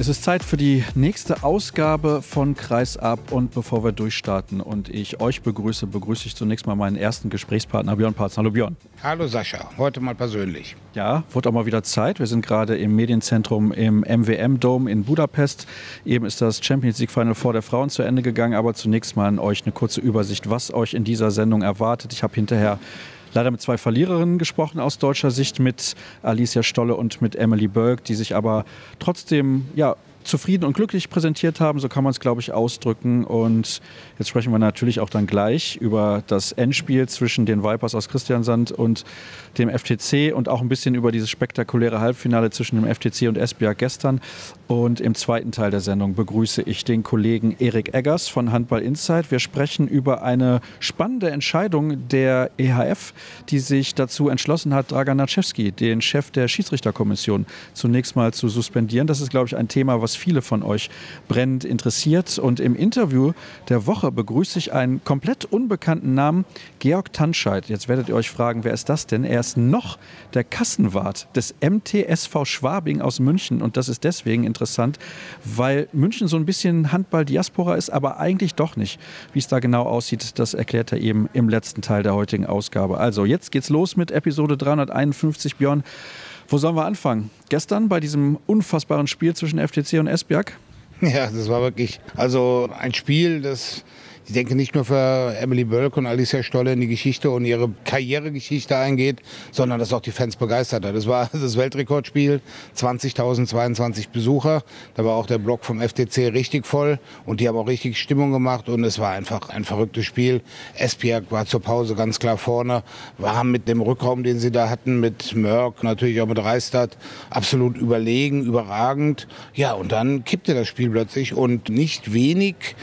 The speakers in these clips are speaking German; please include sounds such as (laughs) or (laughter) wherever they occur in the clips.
Es ist Zeit für die nächste Ausgabe von Kreisab und bevor wir durchstarten und ich euch begrüße, begrüße ich zunächst mal meinen ersten Gesprächspartner Björn Parz. Hallo Björn. Hallo Sascha, heute mal persönlich. Ja, wurde auch mal wieder Zeit. Wir sind gerade im Medienzentrum im MWM Dome in Budapest. Eben ist das Champions League Final vor der Frauen zu Ende gegangen, aber zunächst mal an euch eine kurze Übersicht, was euch in dieser Sendung erwartet. Ich habe hinterher leider mit zwei Verliererinnen gesprochen aus deutscher Sicht, mit Alicia Stolle und mit Emily Berg, die sich aber trotzdem ja, zufrieden und glücklich präsentiert haben, so kann man es, glaube ich, ausdrücken. Und jetzt sprechen wir natürlich auch dann gleich über das Endspiel zwischen den Vipers aus Christiansand und dem FTC und auch ein bisschen über dieses spektakuläre Halbfinale zwischen dem FTC und Esbjerg gestern. Und im zweiten Teil der Sendung begrüße ich den Kollegen Erik Eggers von Handball Insight. Wir sprechen über eine spannende Entscheidung der EHF, die sich dazu entschlossen hat, Dragan Naczewski, den Chef der Schiedsrichterkommission, zunächst mal zu suspendieren. Das ist, glaube ich, ein Thema, was viele von euch brennend interessiert. Und im Interview der Woche begrüße ich einen komplett unbekannten Namen, Georg Tanscheid. Jetzt werdet ihr euch fragen, wer ist das denn? Er ist noch der Kassenwart des MTSV Schwabing aus München. Und das ist deswegen interessant weil München so ein bisschen Handball-Diaspora ist, aber eigentlich doch nicht. Wie es da genau aussieht, das erklärt er eben im letzten Teil der heutigen Ausgabe. Also jetzt geht's los mit Episode 351. Björn, wo sollen wir anfangen? Gestern bei diesem unfassbaren Spiel zwischen FTC und Esbjerg? Ja, das war wirklich also ein Spiel, das ich denke, nicht nur für Emily Bölk und Alicia Stolle in die Geschichte und ihre Karrieregeschichte eingeht, sondern dass auch die Fans begeistert hat. Das war (laughs) das Weltrekordspiel, 20.022 Besucher. Da war auch der Block vom FTC richtig voll und die haben auch richtig Stimmung gemacht und es war einfach ein verrücktes Spiel. Esbjerg war zur Pause ganz klar vorne, war mit dem Rückraum, den sie da hatten, mit Mörk, natürlich auch mit Reistadt, absolut überlegen, überragend. Ja, und dann kippte das Spiel plötzlich und nicht wenig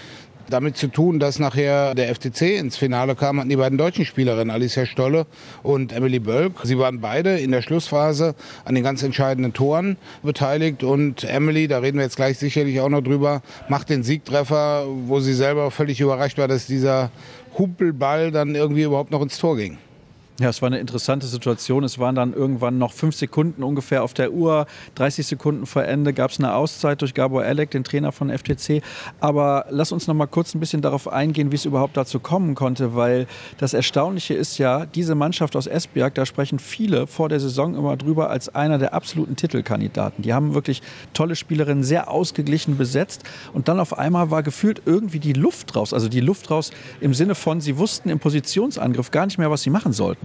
damit zu tun, dass nachher der FTC ins Finale kam, hatten die beiden deutschen Spielerinnen, Alicia Stolle und Emily Bölk. Sie waren beide in der Schlussphase an den ganz entscheidenden Toren beteiligt und Emily, da reden wir jetzt gleich sicherlich auch noch drüber, macht den Siegtreffer, wo sie selber völlig überrascht war, dass dieser Humpelball dann irgendwie überhaupt noch ins Tor ging. Ja, es war eine interessante Situation. Es waren dann irgendwann noch fünf Sekunden ungefähr auf der Uhr. 30 Sekunden vor Ende gab es eine Auszeit durch Gabor Elek, den Trainer von FTC. Aber lass uns noch mal kurz ein bisschen darauf eingehen, wie es überhaupt dazu kommen konnte, weil das Erstaunliche ist ja, diese Mannschaft aus Esbjerg, da sprechen viele vor der Saison immer drüber als einer der absoluten Titelkandidaten. Die haben wirklich tolle Spielerinnen, sehr ausgeglichen besetzt. Und dann auf einmal war gefühlt irgendwie die Luft raus. Also die Luft raus im Sinne von, sie wussten im Positionsangriff gar nicht mehr, was sie machen sollten.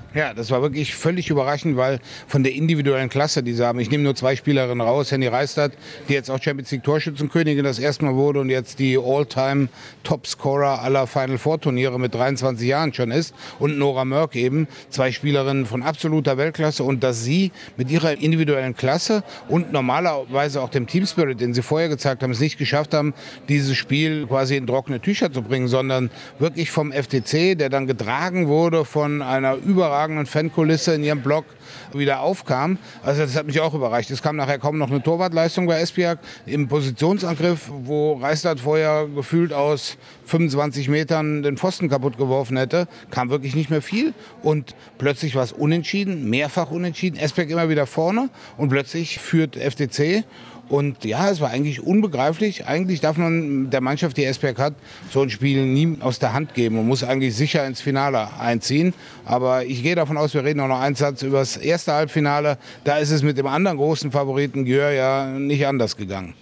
Ja, das war wirklich völlig überraschend, weil von der individuellen Klasse, die sie haben, ich nehme nur zwei Spielerinnen raus, Henny Reistadt, die jetzt auch Champions League Torschützenkönigin das erste Mal wurde und jetzt die All-Time Topscorer aller Final Four Turniere mit 23 Jahren schon ist und Nora Mörk eben, zwei Spielerinnen von absoluter Weltklasse und dass sie mit ihrer individuellen Klasse und normalerweise auch dem Team Spirit, den sie vorher gezeigt haben, es nicht geschafft haben, dieses Spiel quasi in trockene Tücher zu bringen, sondern wirklich vom FTC, der dann getragen wurde von einer überragenden Fankulisse in ihrem Blog wieder aufkam. Also das hat mich auch überrascht. Es kam nachher kaum noch eine Torwartleistung bei Esbjerg im Positionsangriff, wo Reistadt vorher gefühlt aus 25 Metern den Pfosten kaputt geworfen hätte, kam wirklich nicht mehr viel und plötzlich war es unentschieden, mehrfach unentschieden. Esbjerg immer wieder vorne und plötzlich führt FTC und ja, es war eigentlich unbegreiflich. Eigentlich darf man der Mannschaft, die Esberg hat, so ein Spiel nie aus der Hand geben und muss eigentlich sicher ins Finale einziehen. Aber ich gehe davon aus, wir reden auch noch einen Satz über das erste Halbfinale. Da ist es mit dem anderen großen Favoriten Gjör ja nicht anders gegangen.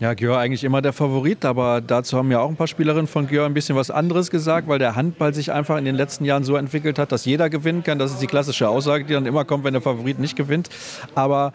Ja, Gjör eigentlich immer der Favorit, aber dazu haben ja auch ein paar Spielerinnen von Gjör ein bisschen was anderes gesagt, weil der Handball sich einfach in den letzten Jahren so entwickelt hat, dass jeder gewinnen kann. Das ist die klassische Aussage, die dann immer kommt, wenn der Favorit nicht gewinnt. Aber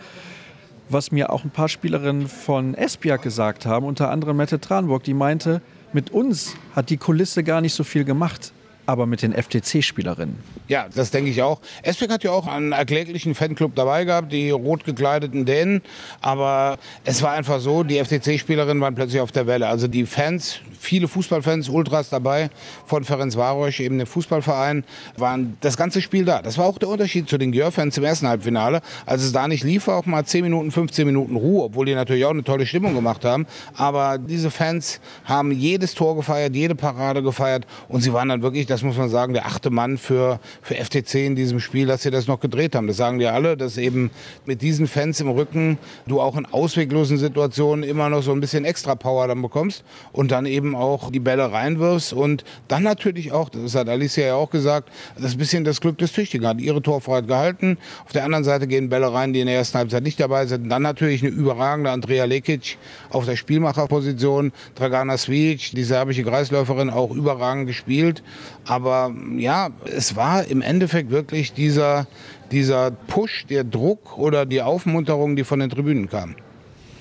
was mir auch ein paar Spielerinnen von Esbjerg gesagt haben, unter anderem Mette Tranburg, die meinte, mit uns hat die Kulisse gar nicht so viel gemacht. Aber mit den FTC-Spielerinnen. Ja, das denke ich auch. Esbeck hat ja auch einen erkläglichen Fanclub dabei gehabt, die rot gekleideten Dänen. Aber es war einfach so, die FTC-Spielerinnen waren plötzlich auf der Welle. Also die Fans, viele Fußballfans, Ultras dabei von Ferenc Varosch, eben dem Fußballverein, waren das ganze Spiel da. Das war auch der Unterschied zu den Gör-Fans im ersten Halbfinale. Als es da nicht lief, war auch mal 10 Minuten, 15 Minuten Ruhe, obwohl die natürlich auch eine tolle Stimmung gemacht haben. Aber diese Fans haben jedes Tor gefeiert, jede Parade gefeiert und sie waren dann wirklich, das muss man sagen, der achte Mann für, für FTC in diesem Spiel, dass sie das noch gedreht haben. Das sagen die alle, dass eben mit diesen Fans im Rücken du auch in ausweglosen Situationen immer noch so ein bisschen extra Power dann bekommst und dann eben auch die Bälle reinwirfst und dann natürlich auch, das hat Alicia ja auch gesagt, das bisschen das Glück des Tüchtigen hat ihre Torfreiheit gehalten. Auf der anderen Seite gehen Bälle rein, die in der ersten Halbzeit nicht dabei sind. Dann natürlich eine überragende Andrea Lekic auf der Spielmacherposition, Dragana Svic, die serbische Kreisläuferin, auch überragend gespielt. Aber ja, es war im Endeffekt wirklich dieser, dieser Push, der Druck oder die Aufmunterung, die von den Tribünen kam.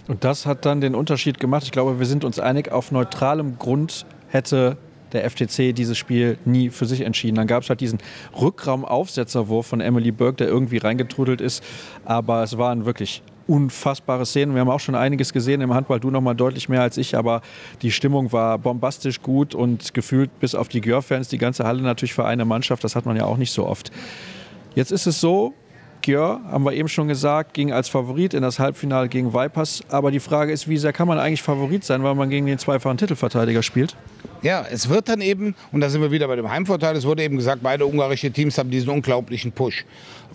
Und das hat dann den Unterschied gemacht. Ich glaube, wir sind uns einig, auf neutralem Grund hätte der FTC dieses Spiel nie für sich entschieden. Dann gab es halt diesen Rückraumaufsetzerwurf von Emily Burke, der irgendwie reingetrudelt ist. Aber es waren wirklich unfassbare Szenen. Wir haben auch schon einiges gesehen im Handball, du noch mal deutlich mehr als ich, aber die Stimmung war bombastisch gut und gefühlt bis auf die Gör-Fans die ganze Halle natürlich für eine Mannschaft. Das hat man ja auch nicht so oft. Jetzt ist es so, Gjör, haben wir eben schon gesagt, ging als Favorit in das Halbfinale gegen Vipers. Aber die Frage ist, wie sehr kann man eigentlich Favorit sein, weil man gegen den zweifachen Titelverteidiger spielt? Ja, es wird dann eben, und da sind wir wieder bei dem Heimvorteil, es wurde eben gesagt, beide ungarische Teams haben diesen unglaublichen Push.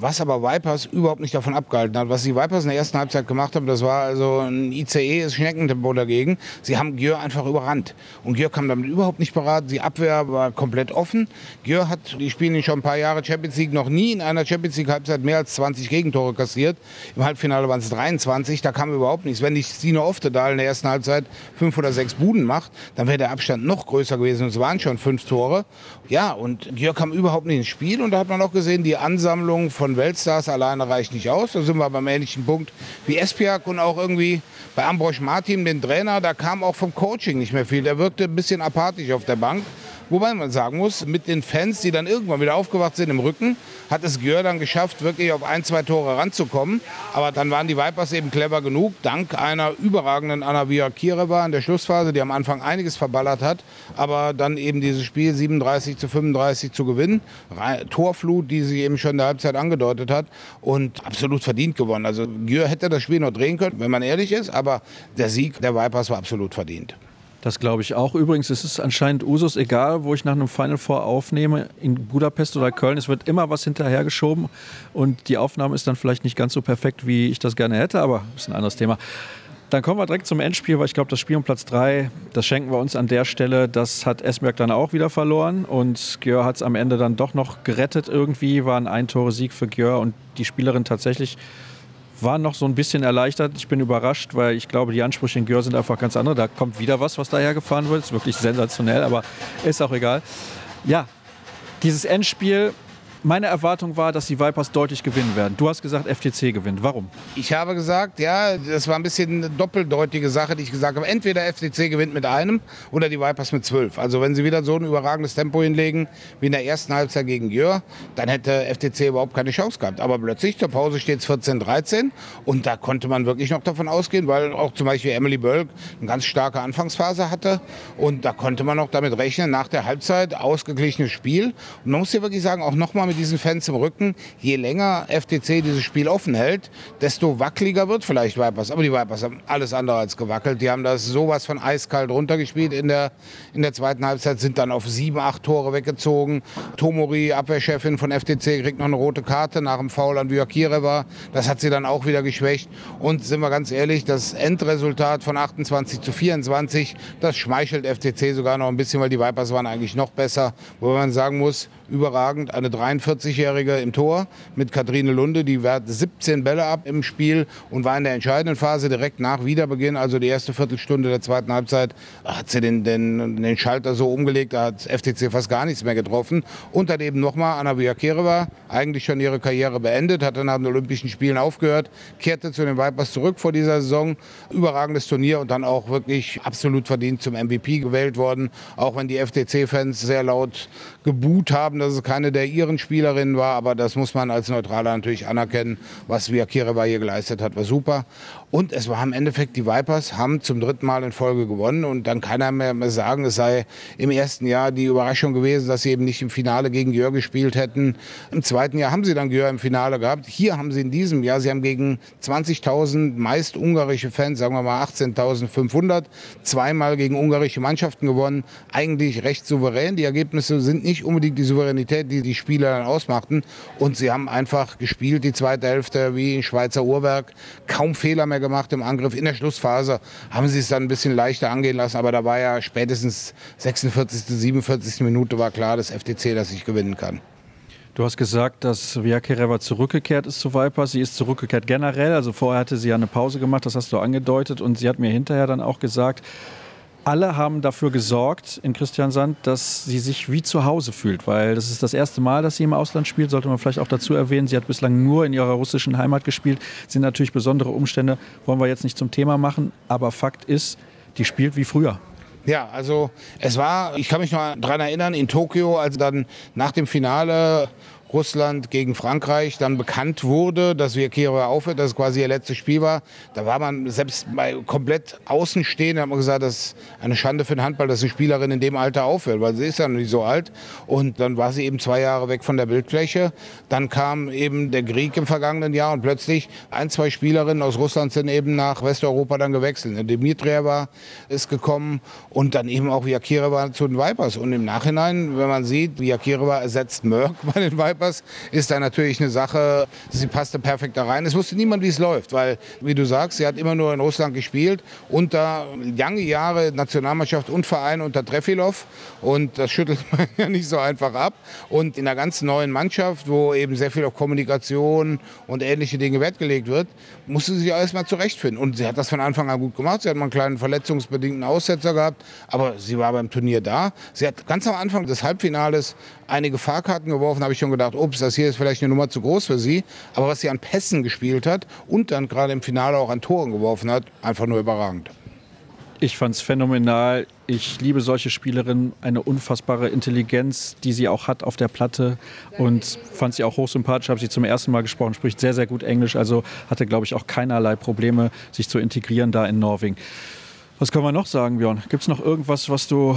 Was aber Vipers überhaupt nicht davon abgehalten hat. Was die Vipers in der ersten Halbzeit gemacht haben, das war also ein ICE, ist Schneckentempo dagegen. Sie haben Gjör einfach überrannt. Und Gjör kam damit überhaupt nicht parat. Die Abwehr war komplett offen. Gjör hat, die spielen schon ein paar Jahre Champions League, noch nie in einer Champions League Halbzeit mehr als 20 Gegentore kassiert. Im Halbfinale waren es 23, da kam überhaupt nichts. Wenn nicht Stino Oftedal in der ersten Halbzeit fünf oder sechs Buden macht, dann wäre der Abstand noch größer gewesen. Es waren schon fünf Tore. Ja, und Gjör kam überhaupt nicht ins Spiel. Und da hat man auch gesehen, die Ansammlung von Weltstars alleine reicht nicht aus. Da sind wir beim ähnlichen Punkt wie Espiak und auch irgendwie bei Ambrosch Martin, den Trainer, da kam auch vom Coaching nicht mehr viel. Der wirkte ein bisschen apathisch auf der Bank. Wobei man sagen muss, mit den Fans, die dann irgendwann wieder aufgewacht sind im Rücken, hat es Gör dann geschafft, wirklich auf ein, zwei Tore ranzukommen. Aber dann waren die Vipers eben clever genug, dank einer überragenden Anavia Kireva in der Schlussphase, die am Anfang einiges verballert hat, aber dann eben dieses Spiel 37 zu 35 zu gewinnen. Torflut, die sie eben schon in der Halbzeit angedeutet hat und absolut verdient gewonnen. Also Gür hätte das Spiel noch drehen können, wenn man ehrlich ist, aber der Sieg der Vipers war absolut verdient. Das glaube ich auch. Übrigens ist es anscheinend Usus, egal wo ich nach einem Final Four aufnehme, in Budapest oder Köln, es wird immer was hinterhergeschoben und die Aufnahme ist dann vielleicht nicht ganz so perfekt, wie ich das gerne hätte, aber das ist ein anderes Thema. Dann kommen wir direkt zum Endspiel, weil ich glaube, das Spiel um Platz 3, das schenken wir uns an der Stelle. Das hat Esmerk dann auch wieder verloren und Gjör hat es am Ende dann doch noch gerettet irgendwie, war ein Eintore-Sieg für Gjör und die Spielerin tatsächlich war noch so ein bisschen erleichtert. Ich bin überrascht, weil ich glaube, die Ansprüche in Gör sind einfach ganz andere. Da kommt wieder was, was daher gefahren wird. Ist wirklich sensationell, aber ist auch egal. Ja, dieses Endspiel meine Erwartung war, dass die Vipers deutlich gewinnen werden. Du hast gesagt, FTC gewinnt. Warum? Ich habe gesagt, ja, das war ein bisschen eine doppeldeutige Sache, die ich gesagt habe. Entweder FTC gewinnt mit einem oder die Vipers mit zwölf. Also wenn sie wieder so ein überragendes Tempo hinlegen wie in der ersten Halbzeit gegen Jör, dann hätte FTC überhaupt keine Chance gehabt. Aber plötzlich zur Pause steht es 14-13 und da konnte man wirklich noch davon ausgehen, weil auch zum Beispiel Emily Bölk eine ganz starke Anfangsphase hatte und da konnte man auch damit rechnen, nach der Halbzeit ausgeglichenes Spiel. Und man muss ja wirklich sagen, auch nochmal mit diesen Fans im Rücken, je länger FTC dieses Spiel offen hält, desto wackeliger wird vielleicht Vipers. Aber die Vipers haben alles andere als gewackelt. Die haben das sowas von eiskalt runtergespielt in der, in der zweiten Halbzeit, sind dann auf sieben, acht Tore weggezogen. Tomori, Abwehrchefin von FTC, kriegt noch eine rote Karte nach dem Foul an Vyakireva. Das hat sie dann auch wieder geschwächt. Und sind wir ganz ehrlich, das Endresultat von 28 zu 24, das schmeichelt FTC sogar noch ein bisschen, weil die Vipers waren eigentlich noch besser. Wo man sagen muss, überragend. Eine 43-Jährige im Tor mit Katrine Lunde, die wehrt 17 Bälle ab im Spiel und war in der entscheidenden Phase direkt nach Wiederbeginn, also die erste Viertelstunde der zweiten Halbzeit, hat sie den, den, den Schalter so umgelegt, da hat FTC fast gar nichts mehr getroffen. Und dann eben nochmal Anna Viakireva, eigentlich schon ihre Karriere beendet, hat dann nach den Olympischen Spielen aufgehört, kehrte zu den Vipers zurück vor dieser Saison. Überragendes Turnier und dann auch wirklich absolut verdient zum MVP gewählt worden. Auch wenn die FTC-Fans sehr laut gebuht haben, dass es keine der ihren Spielerinnen war. Aber das muss man als Neutraler natürlich anerkennen. Was Viakireva hier geleistet hat, war super. Und es war im Endeffekt, die Vipers haben zum dritten Mal in Folge gewonnen. Und dann kann er mehr sagen, es sei im ersten Jahr die Überraschung gewesen, dass sie eben nicht im Finale gegen Jörg gespielt hätten. Im zweiten Jahr haben sie dann Jörg im Finale gehabt. Hier haben sie in diesem Jahr, sie haben gegen 20.000 meist ungarische Fans, sagen wir mal 18.500, zweimal gegen ungarische Mannschaften gewonnen. Eigentlich recht souverän. Die Ergebnisse sind nicht unbedingt die Souveränität, die die Spieler dann ausmachten. Und sie haben einfach gespielt, die zweite Hälfte wie ein Schweizer Uhrwerk. Kaum Fehler mehr gemacht im Angriff. In der Schlussphase haben sie es dann ein bisschen leichter angehen lassen, aber da war ja spätestens 46., 47. Minute war klar, dass FTC das nicht gewinnen kann. Du hast gesagt, dass Viakereva zurückgekehrt ist zu Vipers. Sie ist zurückgekehrt generell. Also vorher hatte sie ja eine Pause gemacht, das hast du angedeutet. Und sie hat mir hinterher dann auch gesagt, alle haben dafür gesorgt in Christian Sand, dass sie sich wie zu Hause fühlt, weil das ist das erste Mal, dass sie im Ausland spielt, sollte man vielleicht auch dazu erwähnen. Sie hat bislang nur in ihrer russischen Heimat gespielt. Das sind natürlich besondere Umstände, wollen wir jetzt nicht zum Thema machen, aber Fakt ist, die spielt wie früher. Ja, also es war, ich kann mich noch daran erinnern, in Tokio, als dann nach dem Finale Russland gegen Frankreich dann bekannt wurde, dass wir Kiewer aufhört, dass es quasi ihr letztes Spiel war. Da war man selbst bei komplett Außenstehenden, hat man gesagt, das ist eine Schande für den Handball, dass eine Spielerin in dem Alter aufhört, weil sie ist ja noch nicht so alt. Und dann war sie eben zwei Jahre weg von der Bildfläche. Dann kam eben der Krieg im vergangenen Jahr und plötzlich ein, zwei Spielerinnen aus Russland sind eben nach Westeuropa dann gewechselt. Dimitrieva ist gekommen und dann eben auch Yakireva zu den Vipers. Und im Nachhinein, wenn man sieht, Yakireva ersetzt Mörk (laughs) bei den Vipers, Vipers ist da natürlich eine Sache, sie passte perfekt da rein. Es wusste niemand, wie es läuft, weil, wie du sagst, sie hat immer nur in Russland gespielt, unter lange Jahre Nationalmannschaft und Verein unter Trefilov und das schüttelt (laughs) man ja nicht so einfach ab. Und in einer ganz neuen Mannschaft, wo eben sehr viel auf Kommunikation und ähnliche Dinge Wert gelegt wird, musste sie sich alles mal zurechtfinden. Und sie hat das von Anfang an gut gemacht. Sie hat mal einen kleinen verletzungsbedingten Aussetzer gehabt, aber sie war beim Turnier da. Sie hat ganz am Anfang des Halbfinales einige Fahrkarten geworfen, habe ich schon gedacht, ups, das hier ist vielleicht eine Nummer zu groß für sie. Aber was sie an Pässen gespielt hat und dann gerade im Finale auch an Toren geworfen hat, einfach nur überragend. Ich fand es phänomenal. Ich liebe solche Spielerinnen, eine unfassbare Intelligenz, die sie auch hat auf der Platte und fand sie auch hochsympathisch. Habe sie zum ersten Mal gesprochen, spricht sehr, sehr gut Englisch, also hatte, glaube ich, auch keinerlei Probleme, sich zu integrieren da in Norwegen. Was können wir noch sagen, Björn? Gibt es noch irgendwas, was du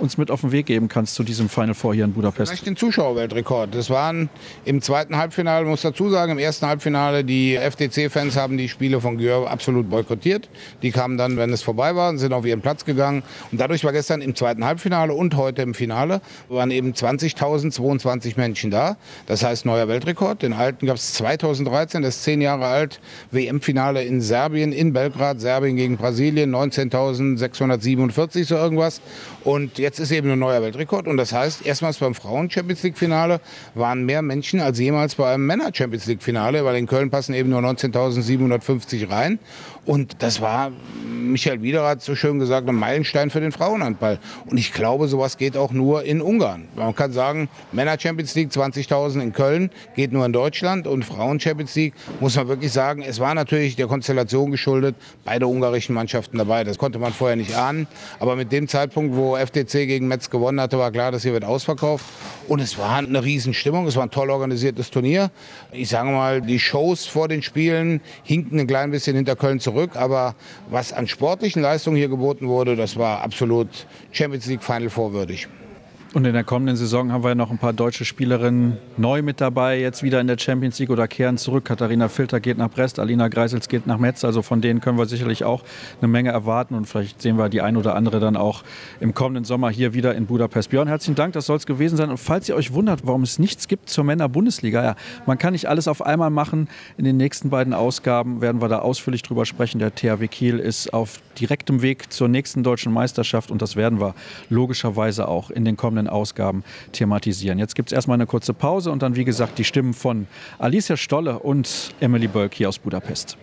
uns mit auf den Weg geben kannst zu diesem Final Four hier in Budapest? Vielleicht den Zuschauerweltrekord. Das waren im zweiten Halbfinale, muss dazu sagen, im ersten Halbfinale, die FTC-Fans haben die Spiele von Györ absolut boykottiert. Die kamen dann, wenn es vorbei war, sind auf ihren Platz gegangen. Und dadurch war gestern im zweiten Halbfinale und heute im Finale waren eben 20.022 Menschen da. Das heißt neuer Weltrekord. Den alten gab es 2013, das ist zehn Jahre alt. WM-Finale in Serbien, in Belgrad, Serbien gegen Brasilien, 19.000 1647 so irgendwas. Und jetzt ist eben ein neuer Weltrekord. Und das heißt, erstmals beim Frauen-Champions League-Finale waren mehr Menschen als jemals bei einem Männer-Champions League-Finale, weil in Köln passen eben nur 19.750 rein. Und das war, Michael Wiederer hat so schön gesagt, ein Meilenstein für den Frauenhandball. Und ich glaube, sowas geht auch nur in Ungarn. Man kann sagen, Männer Champions League 20.000 in Köln geht nur in Deutschland und Frauen Champions League muss man wirklich sagen, es war natürlich der Konstellation geschuldet, beide ungarischen Mannschaften dabei. Das konnte man vorher nicht ahnen. Aber mit dem Zeitpunkt, wo FTC gegen Metz gewonnen hatte, war klar, dass hier wird ausverkauft. Und es war eine Riesenstimmung. Es war ein toll organisiertes Turnier. Ich sage mal, die Shows vor den Spielen hinken ein klein bisschen hinter Köln zurück. Aber was an sportlichen Leistungen hier geboten wurde, das war absolut Champions League Final vorwürdig. Und in der kommenden Saison haben wir noch ein paar deutsche Spielerinnen neu mit dabei, jetzt wieder in der Champions League oder kehren zurück. Katharina Filter geht nach Brest, Alina Greisels geht nach Metz. Also von denen können wir sicherlich auch eine Menge erwarten. Und vielleicht sehen wir die ein oder andere dann auch im kommenden Sommer hier wieder in Budapest. Björn, herzlichen Dank, das soll es gewesen sein. Und falls ihr euch wundert, warum es nichts gibt zur Männer-Bundesliga, ja, man kann nicht alles auf einmal machen. In den nächsten beiden Ausgaben werden wir da ausführlich drüber sprechen. Der THW Kiel ist auf direktem Weg zur nächsten deutschen Meisterschaft und das werden wir logischerweise auch in den kommenden aktuellen Ausgaben thematisieren. Jetzt gibt es erstmal eine kurze Pause und dann, wie gesagt, die Stimmen von Alicia Stolle und Emily Bölk hier aus Budapest.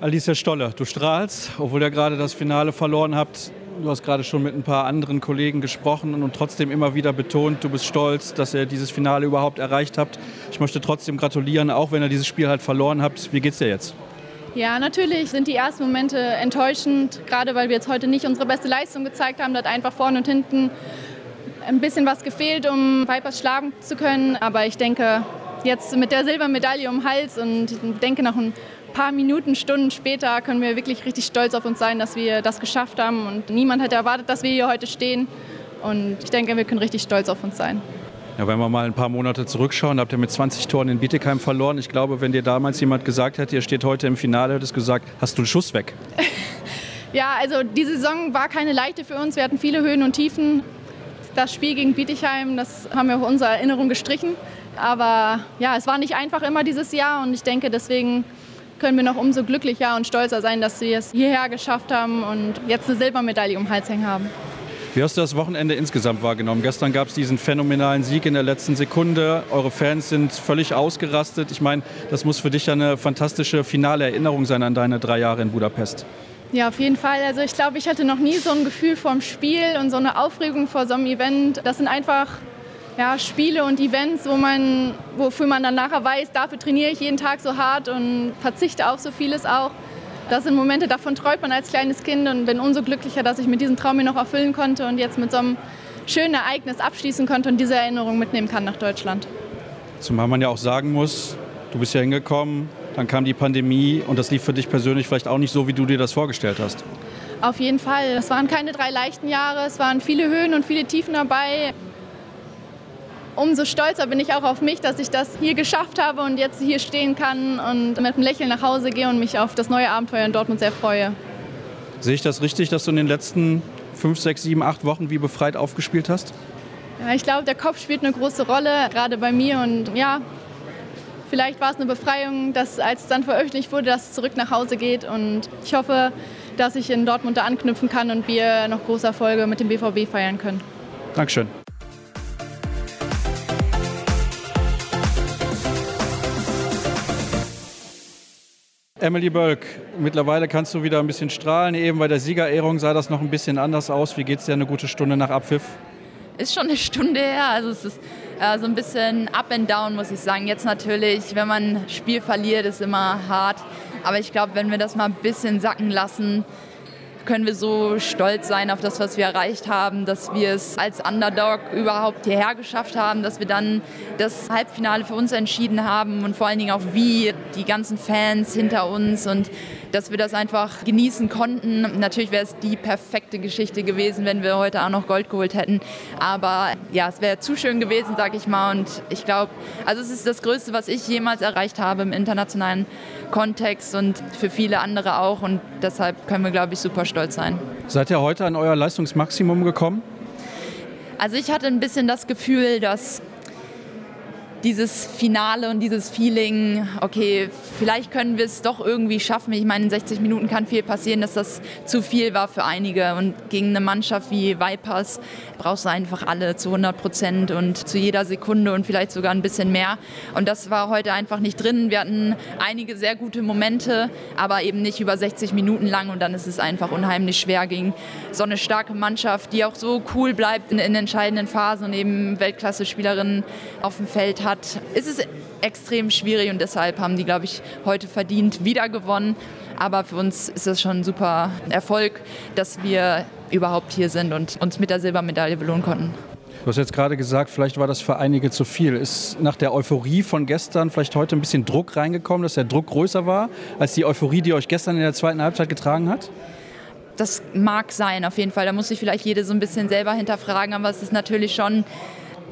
Alicia Stolle, du strahlst, obwohl ihr gerade das Finale verloren habt. Du hast gerade schon mit ein paar anderen Kollegen gesprochen und trotzdem immer wieder betont, du bist stolz, dass ihr dieses Finale überhaupt erreicht habt. Ich möchte trotzdem gratulieren, auch wenn ihr dieses Spiel halt verloren habt. Wie geht's dir jetzt? Ja, natürlich sind die ersten Momente enttäuschend, gerade weil wir jetzt heute nicht unsere beste Leistung gezeigt haben. Da hat einfach vorne und hinten ein bisschen was gefehlt, um Vipers schlagen zu können. Aber ich denke, jetzt mit der Silbermedaille um den Hals und ich denke noch ein paar Minuten, Stunden später können wir wirklich richtig stolz auf uns sein, dass wir das geschafft haben. Und niemand hätte erwartet, dass wir hier heute stehen. Und ich denke, wir können richtig stolz auf uns sein. Ja, wenn wir mal ein paar Monate zurückschauen, habt ihr mit 20 Toren in Bietigheim verloren. Ich glaube, wenn dir damals jemand gesagt hätte, ihr steht heute im Finale, hättest du gesagt, hast du einen Schuss weg? (laughs) ja, also die Saison war keine leichte für uns. Wir hatten viele Höhen und Tiefen. Das Spiel gegen Bietigheim, das haben wir auf unsere Erinnerung gestrichen. Aber ja, es war nicht einfach immer dieses Jahr und ich denke, deswegen können wir noch umso glücklicher und stolzer sein, dass wir es hierher geschafft haben und jetzt eine Silbermedaille um den Hals hängen haben. Wie hast du das Wochenende insgesamt wahrgenommen? Gestern gab es diesen phänomenalen Sieg in der letzten Sekunde. Eure Fans sind völlig ausgerastet. Ich meine, das muss für dich eine fantastische finale Erinnerung sein an deine drei Jahre in Budapest. Ja, auf jeden Fall. Also ich glaube, ich hatte noch nie so ein Gefühl vorm Spiel und so eine Aufregung vor so einem Event. Das sind einfach ja, Spiele und Events, wo man, wofür man dann nachher weiß, dafür trainiere ich jeden Tag so hart und verzichte auf so vieles auch. Das sind Momente, davon träumt man als kleines Kind und bin umso glücklicher, dass ich mir diesen Traum mir noch erfüllen konnte und jetzt mit so einem schönen Ereignis abschließen konnte und diese Erinnerung mitnehmen kann nach Deutschland. Zumal man ja auch sagen muss, du bist ja hingekommen, dann kam die Pandemie und das lief für dich persönlich vielleicht auch nicht so, wie du dir das vorgestellt hast. Auf jeden Fall. Es waren keine drei leichten Jahre, es waren viele Höhen und viele Tiefen dabei umso stolzer bin ich auch auf mich, dass ich das hier geschafft habe und jetzt hier stehen kann und mit einem Lächeln nach Hause gehe und mich auf das neue Abenteuer in Dortmund sehr freue. Sehe ich das richtig, dass du in den letzten fünf, sechs, sieben, acht Wochen wie befreit aufgespielt hast? Ja, ich glaube, der Kopf spielt eine große Rolle, gerade bei mir. Und ja, vielleicht war es eine Befreiung, dass als es dann veröffentlicht wurde, dass es zurück nach Hause geht. Und ich hoffe, dass ich in Dortmund da anknüpfen kann und wir noch große Erfolge mit dem BVB feiern können. Dankeschön. Emily Bölk, mittlerweile kannst du wieder ein bisschen strahlen. Eben bei der Siegerehrung sah das noch ein bisschen anders aus. Wie geht es dir eine gute Stunde nach Abpfiff? Ist schon eine Stunde her. Also es ist äh, so ein bisschen up and down, muss ich sagen. Jetzt natürlich, wenn man ein Spiel verliert, ist immer hart. Aber ich glaube, wenn wir das mal ein bisschen sacken lassen, können wir so stolz sein auf das, was wir erreicht haben, dass wir es als Underdog überhaupt hierher geschafft haben, dass wir dann das Halbfinale für uns entschieden haben und vor allen Dingen auch wie die ganzen Fans hinter uns und dass wir das einfach genießen konnten. Natürlich wäre es die perfekte Geschichte gewesen, wenn wir heute auch noch Gold geholt hätten. Aber ja, es wäre zu schön gewesen, sag ich mal. Und ich glaube, also es ist das Größte, was ich jemals erreicht habe im internationalen Kontext und für viele andere auch. Und deshalb können wir, glaube ich, super stolz sein. Seid ihr heute an euer Leistungsmaximum gekommen? Also ich hatte ein bisschen das Gefühl, dass dieses Finale und dieses Feeling, okay, vielleicht können wir es doch irgendwie schaffen. Ich meine, in 60 Minuten kann viel passieren, dass das zu viel war für einige. Und gegen eine Mannschaft wie Vipers brauchst du einfach alle zu 100 Prozent und zu jeder Sekunde und vielleicht sogar ein bisschen mehr. Und das war heute einfach nicht drin. Wir hatten einige sehr gute Momente, aber eben nicht über 60 Minuten lang. Und dann ist es einfach unheimlich schwer gegen so eine starke Mannschaft, die auch so cool bleibt in, in entscheidenden Phasen und eben Weltklasse-Spielerinnen auf dem Feld hat hat, ist es extrem schwierig und deshalb haben die, glaube ich, heute verdient wieder gewonnen. Aber für uns ist das schon ein super Erfolg, dass wir überhaupt hier sind und uns mit der Silbermedaille belohnen konnten. Du hast jetzt gerade gesagt, vielleicht war das für einige zu viel. Ist nach der Euphorie von gestern vielleicht heute ein bisschen Druck reingekommen, dass der Druck größer war als die Euphorie, die euch gestern in der zweiten Halbzeit getragen hat? Das mag sein, auf jeden Fall. Da muss sich vielleicht jede so ein bisschen selber hinterfragen, aber es ist natürlich schon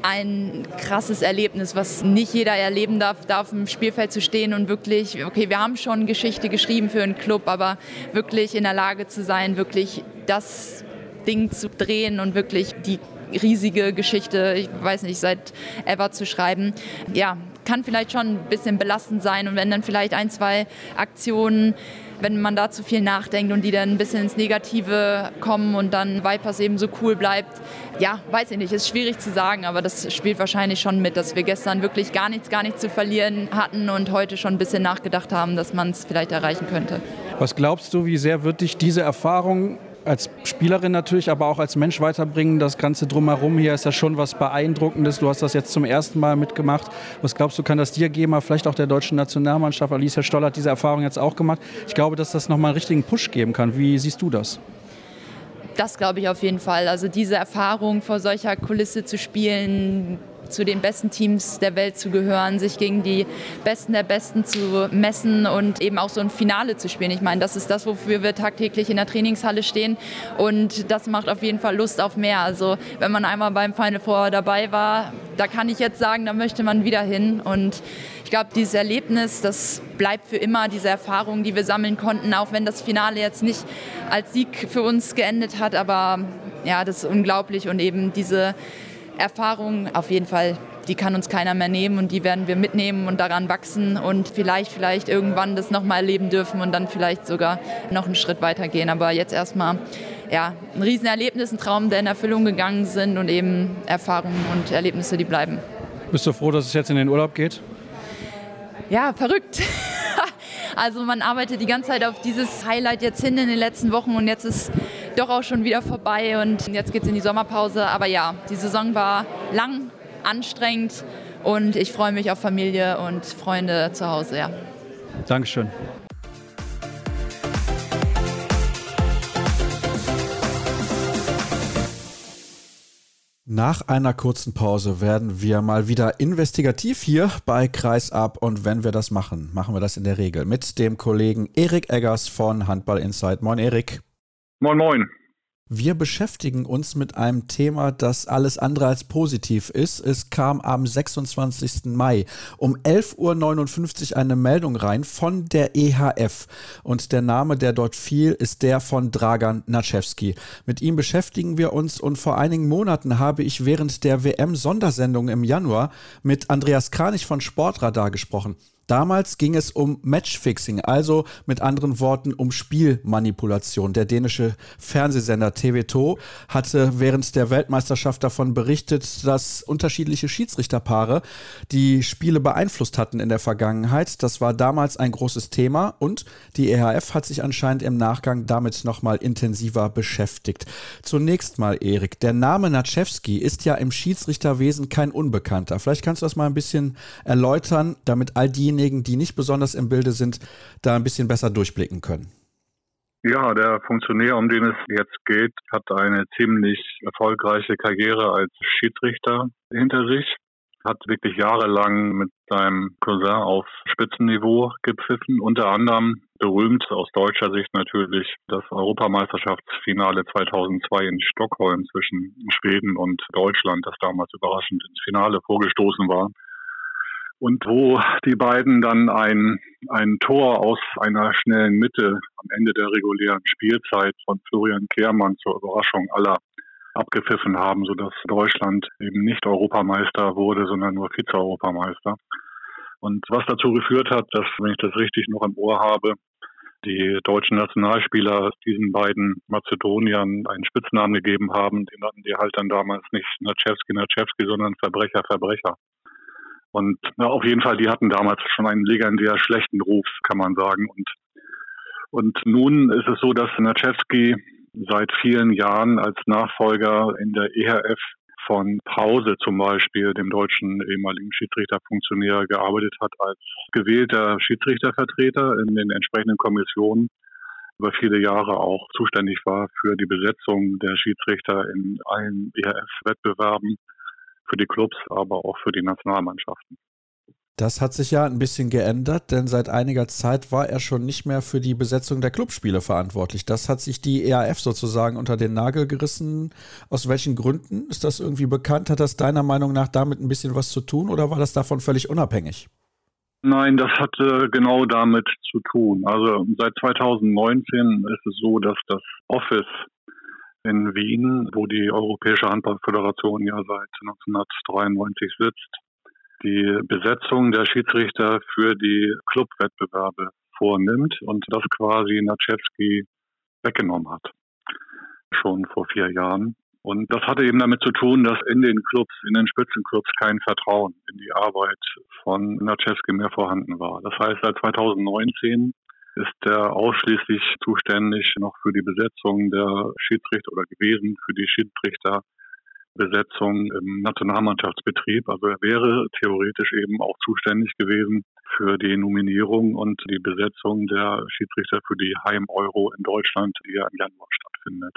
ein krasses Erlebnis, was nicht jeder erleben darf, da auf dem Spielfeld zu stehen und wirklich, okay, wir haben schon Geschichte geschrieben für einen Club, aber wirklich in der Lage zu sein, wirklich das Ding zu drehen und wirklich die riesige Geschichte, ich weiß nicht, seit ever zu schreiben. Ja, kann vielleicht schon ein bisschen belastend sein und wenn dann vielleicht ein, zwei Aktionen wenn man da zu viel nachdenkt und die dann ein bisschen ins Negative kommen und dann Vipers eben so cool bleibt, ja, weiß ich nicht, ist schwierig zu sagen, aber das spielt wahrscheinlich schon mit, dass wir gestern wirklich gar nichts, gar nichts zu verlieren hatten und heute schon ein bisschen nachgedacht haben, dass man es vielleicht erreichen könnte. Was glaubst du, wie sehr wird dich diese Erfahrung als Spielerin natürlich, aber auch als Mensch weiterbringen. Das Ganze drumherum hier ist ja schon was Beeindruckendes. Du hast das jetzt zum ersten Mal mitgemacht. Was glaubst du, kann das dir geben, vielleicht auch der deutschen Nationalmannschaft? Alicia Stoll hat diese Erfahrung jetzt auch gemacht. Ich glaube, dass das nochmal einen richtigen Push geben kann. Wie siehst du das? Das glaube ich auf jeden Fall. Also diese Erfahrung vor solcher Kulisse zu spielen, zu den besten Teams der Welt zu gehören, sich gegen die Besten der Besten zu messen und eben auch so ein Finale zu spielen. Ich meine, das ist das, wofür wir tagtäglich in der Trainingshalle stehen und das macht auf jeden Fall Lust auf mehr. Also wenn man einmal beim Final Four dabei war, da kann ich jetzt sagen, da möchte man wieder hin und ich glaube, dieses Erlebnis, das bleibt für immer, diese Erfahrung, die wir sammeln konnten, auch wenn das Finale jetzt nicht als Sieg für uns geendet hat, aber ja, das ist unglaublich und eben diese Erfahrung auf jeden Fall, die kann uns keiner mehr nehmen und die werden wir mitnehmen und daran wachsen und vielleicht, vielleicht irgendwann das nochmal erleben dürfen und dann vielleicht sogar noch einen Schritt weiter gehen. Aber jetzt erstmal ja, ein Riesenerlebnis, ein Traum, der in Erfüllung gegangen sind und eben Erfahrungen und Erlebnisse, die bleiben. Bist du froh, dass es jetzt in den Urlaub geht? Ja, verrückt. (laughs) Also man arbeitet die ganze Zeit auf dieses Highlight jetzt hin in den letzten Wochen und jetzt ist doch auch schon wieder vorbei und jetzt geht es in die Sommerpause. Aber ja, die Saison war lang, anstrengend und ich freue mich auf Familie und Freunde zu Hause. Ja. Dankeschön. Nach einer kurzen Pause werden wir mal wieder investigativ hier bei Kreisab und wenn wir das machen, machen wir das in der Regel mit dem Kollegen Erik Eggers von Handball Insight. Moin Erik. Moin moin. Wir beschäftigen uns mit einem Thema, das alles andere als positiv ist. Es kam am 26. Mai um 11.59 Uhr eine Meldung rein von der EHF. Und der Name, der dort fiel, ist der von Dragan Naczewski. Mit ihm beschäftigen wir uns und vor einigen Monaten habe ich während der WM-Sondersendung im Januar mit Andreas Kranich von Sportradar gesprochen. Damals ging es um Matchfixing, also mit anderen Worten um Spielmanipulation. Der dänische Fernsehsender TV2 hatte während der Weltmeisterschaft davon berichtet, dass unterschiedliche Schiedsrichterpaare die Spiele beeinflusst hatten in der Vergangenheit. Das war damals ein großes Thema und die EHF hat sich anscheinend im Nachgang damit nochmal intensiver beschäftigt. Zunächst mal, Erik, der Name Natschewski ist ja im Schiedsrichterwesen kein Unbekannter. Vielleicht kannst du das mal ein bisschen erläutern, damit all die diejenigen, die nicht besonders im Bilde sind, da ein bisschen besser durchblicken können? Ja, der Funktionär, um den es jetzt geht, hat eine ziemlich erfolgreiche Karriere als Schiedsrichter hinter sich, hat wirklich jahrelang mit seinem Cousin auf Spitzenniveau gepfiffen, unter anderem berühmt aus deutscher Sicht natürlich das Europameisterschaftsfinale 2002 in Stockholm zwischen Schweden und Deutschland, das damals überraschend ins Finale vorgestoßen war und wo die beiden dann ein, ein Tor aus einer schnellen Mitte am Ende der regulären Spielzeit von Florian Kehrmann zur Überraschung aller abgepfiffen haben, sodass Deutschland eben nicht Europameister wurde, sondern nur Vize-Europameister. Und was dazu geführt hat, dass, wenn ich das richtig noch im Ohr habe, die deutschen Nationalspieler diesen beiden Mazedoniern einen Spitznamen gegeben haben, den hatten die halt dann damals nicht Natschewski, Natschewski, sondern Verbrecher, Verbrecher. Und na, auf jeden Fall, die hatten damals schon einen legendär schlechten Ruf, kann man sagen. Und, und nun ist es so, dass Naczewski seit vielen Jahren als Nachfolger in der EHF von Pause zum Beispiel, dem deutschen ehemaligen Schiedsrichterfunktionär, gearbeitet hat als gewählter Schiedsrichtervertreter in den entsprechenden Kommissionen über viele Jahre auch zuständig war für die Besetzung der Schiedsrichter in allen EHF-Wettbewerben für die Clubs, aber auch für die Nationalmannschaften. Das hat sich ja ein bisschen geändert, denn seit einiger Zeit war er schon nicht mehr für die Besetzung der Clubspiele verantwortlich. Das hat sich die EAF sozusagen unter den Nagel gerissen. Aus welchen Gründen ist das irgendwie bekannt? Hat das deiner Meinung nach damit ein bisschen was zu tun oder war das davon völlig unabhängig? Nein, das hatte genau damit zu tun. Also seit 2019 ist es so, dass das Office in Wien, wo die Europäische Handballföderation ja seit 1993 sitzt, die Besetzung der Schiedsrichter für die Clubwettbewerbe vornimmt und das quasi Natschewski weggenommen hat. Schon vor vier Jahren. Und das hatte eben damit zu tun, dass in den Clubs, in den Spitzenclubs kein Vertrauen in die Arbeit von Natschewski mehr vorhanden war. Das heißt, seit 2019 ist er ausschließlich zuständig noch für die Besetzung der Schiedsrichter oder gewesen für die Schiedsrichterbesetzung im Nationalmannschaftsbetrieb. Also er wäre theoretisch eben auch zuständig gewesen für die Nominierung und die Besetzung der Schiedsrichter für die Heim-Euro in Deutschland, die ja im Januar stattfindet.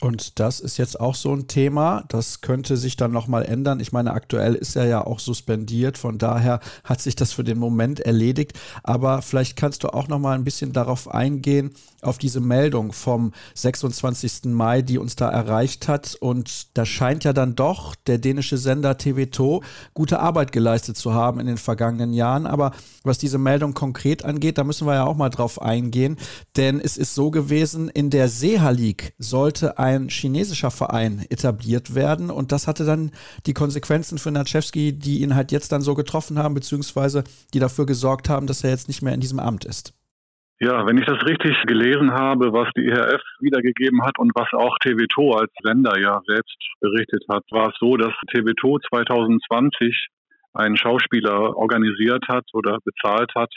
Und das ist jetzt auch so ein Thema. Das könnte sich dann nochmal ändern. Ich meine, aktuell ist er ja auch suspendiert. Von daher hat sich das für den Moment erledigt. Aber vielleicht kannst du auch nochmal ein bisschen darauf eingehen, auf diese Meldung vom 26. Mai, die uns da erreicht hat. Und da scheint ja dann doch der dänische Sender TV2 gute Arbeit geleistet zu haben in den vergangenen Jahren. Aber was diese Meldung konkret angeht, da müssen wir ja auch mal drauf eingehen. Denn es ist so gewesen, in der Seha League sollte ein ein chinesischer Verein etabliert werden. Und das hatte dann die Konsequenzen für Natschewski, die ihn halt jetzt dann so getroffen haben, beziehungsweise die dafür gesorgt haben, dass er jetzt nicht mehr in diesem Amt ist. Ja, wenn ich das richtig gelesen habe, was die ERF wiedergegeben hat und was auch TV2 als Sender ja selbst berichtet hat, war es so, dass TV2 2020 einen Schauspieler organisiert hat oder bezahlt hat,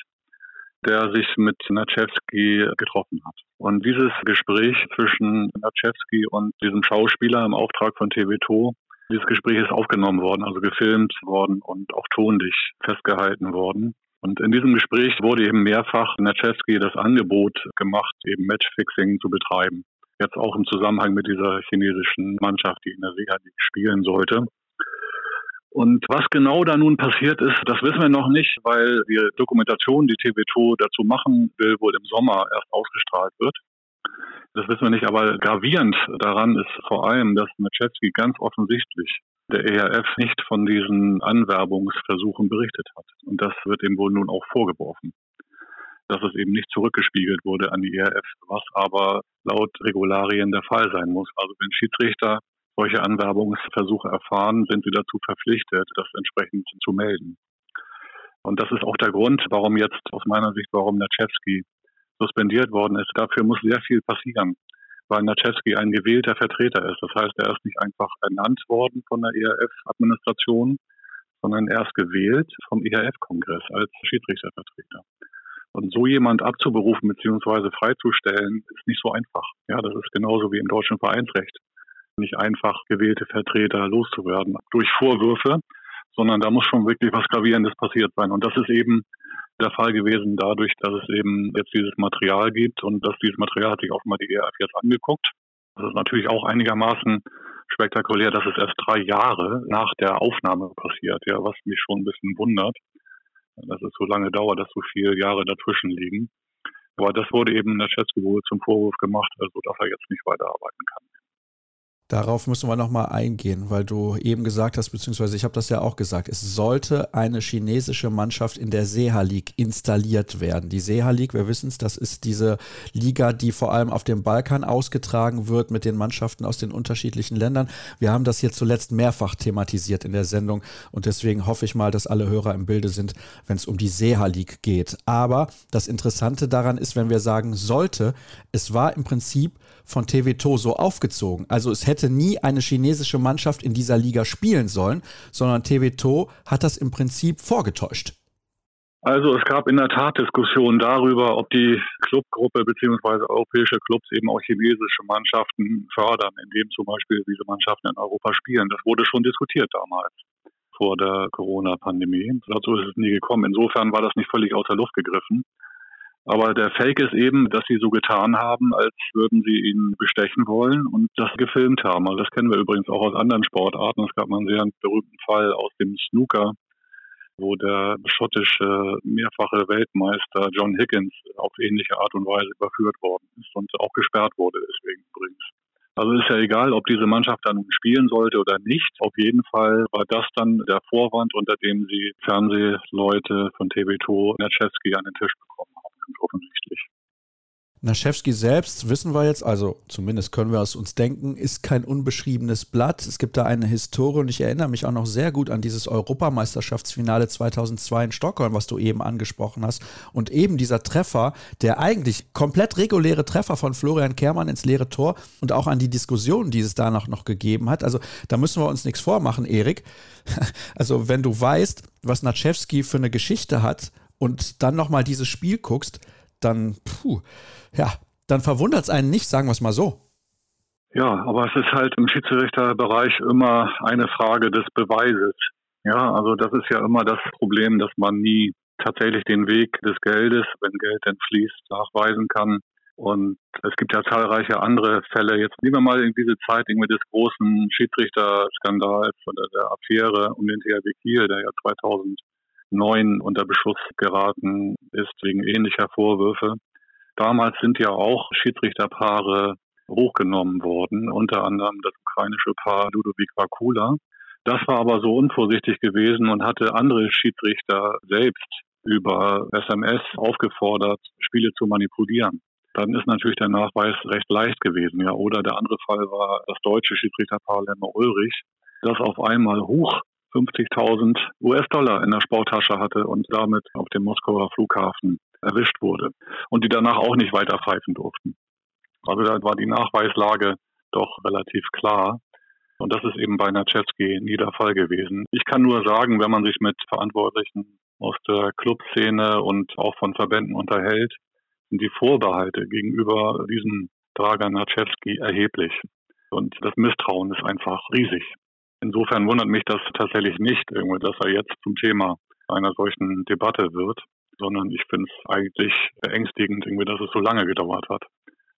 der sich mit Natschewski getroffen hat. Und dieses Gespräch zwischen Natschewski und diesem Schauspieler im Auftrag von TV2, dieses Gespräch ist aufgenommen worden, also gefilmt worden und auch tonlich festgehalten worden. Und in diesem Gespräch wurde eben mehrfach Natschewski das Angebot gemacht, eben Matchfixing zu betreiben. Jetzt auch im Zusammenhang mit dieser chinesischen Mannschaft, die in der Liga spielen sollte. Und was genau da nun passiert ist, das wissen wir noch nicht, weil die Dokumentation, die TV2 dazu machen will, wohl im Sommer erst ausgestrahlt wird. Das wissen wir nicht, aber gravierend daran ist vor allem, dass Maczewski ganz offensichtlich der ERF nicht von diesen Anwerbungsversuchen berichtet hat. Und das wird ihm wohl nun auch vorgeworfen. Dass es eben nicht zurückgespiegelt wurde an die ERF, was aber laut Regularien der Fall sein muss. Also wenn Schiedsrichter solche Anwerbungsversuche erfahren, sind sie dazu verpflichtet, das entsprechend zu melden. Und das ist auch der Grund, warum jetzt aus meiner Sicht, warum Natschewski suspendiert worden ist. Dafür muss sehr viel passieren, weil Natschewski ein gewählter Vertreter ist. Das heißt, er ist nicht einfach ernannt worden von der ERF-Administration, sondern er ist gewählt vom ERF-Kongress als Schiedsrichtervertreter. Und so jemand abzuberufen bzw. freizustellen, ist nicht so einfach. Ja, das ist genauso wie im deutschen Vereinsrecht nicht einfach gewählte Vertreter loszuwerden durch Vorwürfe, sondern da muss schon wirklich was Gravierendes passiert sein. Und das ist eben der Fall gewesen dadurch, dass es eben jetzt dieses Material gibt und dass dieses Material hat sich auch mal die ERF jetzt angeguckt. Das ist natürlich auch einigermaßen spektakulär, dass es erst drei Jahre nach der Aufnahme passiert, ja, was mich schon ein bisschen wundert, dass es so lange dauert, dass so viele Jahre dazwischen liegen. Aber das wurde eben in der Schätzgeburt zum Vorwurf gemacht, also dass er jetzt nicht weiterarbeiten kann. Darauf müssen wir nochmal eingehen, weil du eben gesagt hast, beziehungsweise ich habe das ja auch gesagt, es sollte eine chinesische Mannschaft in der Seha League installiert werden. Die Seha League, wir wissen es, das ist diese Liga, die vor allem auf dem Balkan ausgetragen wird mit den Mannschaften aus den unterschiedlichen Ländern. Wir haben das hier zuletzt mehrfach thematisiert in der Sendung und deswegen hoffe ich mal, dass alle Hörer im Bilde sind, wenn es um die Seha League geht. Aber das Interessante daran ist, wenn wir sagen sollte, es war im Prinzip von TV2 so aufgezogen. Also es hätte nie eine chinesische Mannschaft in dieser Liga spielen sollen, sondern TV2 hat das im Prinzip vorgetäuscht. Also es gab in der Tat Diskussionen darüber, ob die Clubgruppe bzw. europäische Clubs eben auch chinesische Mannschaften fördern, indem zum Beispiel diese Mannschaften in Europa spielen. Das wurde schon diskutiert damals vor der Corona-Pandemie. Dazu ist es nie gekommen. Insofern war das nicht völlig aus der Luft gegriffen. Aber der Fake ist eben, dass sie so getan haben, als würden sie ihn bestechen wollen und das gefilmt haben. Also das kennen wir übrigens auch aus anderen Sportarten. Es gab mal einen sehr berühmten Fall aus dem Snooker, wo der schottische mehrfache Weltmeister John Higgins auf ähnliche Art und Weise überführt worden ist und auch gesperrt wurde deswegen übrigens. Also ist ja egal, ob diese Mannschaft dann spielen sollte oder nicht. Auf jeden Fall war das dann der Vorwand, unter dem sie Fernsehleute von TV2 Natschewski an den Tisch bekommen ganz offensichtlich. Naschewski selbst, wissen wir jetzt, also zumindest können wir es uns denken, ist kein unbeschriebenes Blatt. Es gibt da eine Historie und ich erinnere mich auch noch sehr gut an dieses Europameisterschaftsfinale 2002 in Stockholm, was du eben angesprochen hast. Und eben dieser Treffer, der eigentlich komplett reguläre Treffer von Florian Kehrmann ins leere Tor und auch an die Diskussion, die es danach noch gegeben hat. Also da müssen wir uns nichts vormachen, Erik. (laughs) Also wenn du weißt, was Naschewski für eine Geschichte hat und dann nochmal dieses Spiel guckst, dann, puh, ja, dann verwundert es einen nicht, sagen wir es mal so. Ja, aber es ist halt im Schiedsrichterbereich immer eine Frage des Beweises. Ja, also das ist ja immer das Problem, dass man nie tatsächlich den Weg des Geldes, wenn Geld denn fließt, nachweisen kann. Und es gibt ja zahlreiche andere Fälle. Jetzt nehmen wir mal in diese Zeit irgendwie des großen Schiedsrichterskandals oder der Affäre um den THW Kiel, der ja 2009 unter Beschuss geraten ist wegen ähnlicher Vorwürfe. Damals sind ja auch Schiedsrichterpaare hochgenommen worden, unter anderem das ukrainische Paar Ludovic Vakula. Das war aber so unvorsichtig gewesen und hatte andere Schiedsrichter selbst über SMS aufgefordert, Spiele zu manipulieren. Dann ist natürlich der Nachweis recht leicht gewesen. Ja. Oder der andere Fall war das deutsche Schiedsrichterpaar Lemmer Ulrich, das auf einmal hoch 50.000 US-Dollar in der Sporttasche hatte und damit auf dem Moskauer Flughafen erwischt wurde und die danach auch nicht weiter pfeifen durften. Also da war die Nachweislage doch relativ klar. Und das ist eben bei Naczewski nie der Fall gewesen. Ich kann nur sagen, wenn man sich mit Verantwortlichen aus der Clubszene und auch von Verbänden unterhält, sind die Vorbehalte gegenüber diesem Dragan Naczewski erheblich. Und das Misstrauen ist einfach riesig. Insofern wundert mich das tatsächlich nicht, dass er jetzt zum Thema einer solchen Debatte wird sondern ich finde es eigentlich beängstigend, irgendwie, dass es so lange gedauert hat.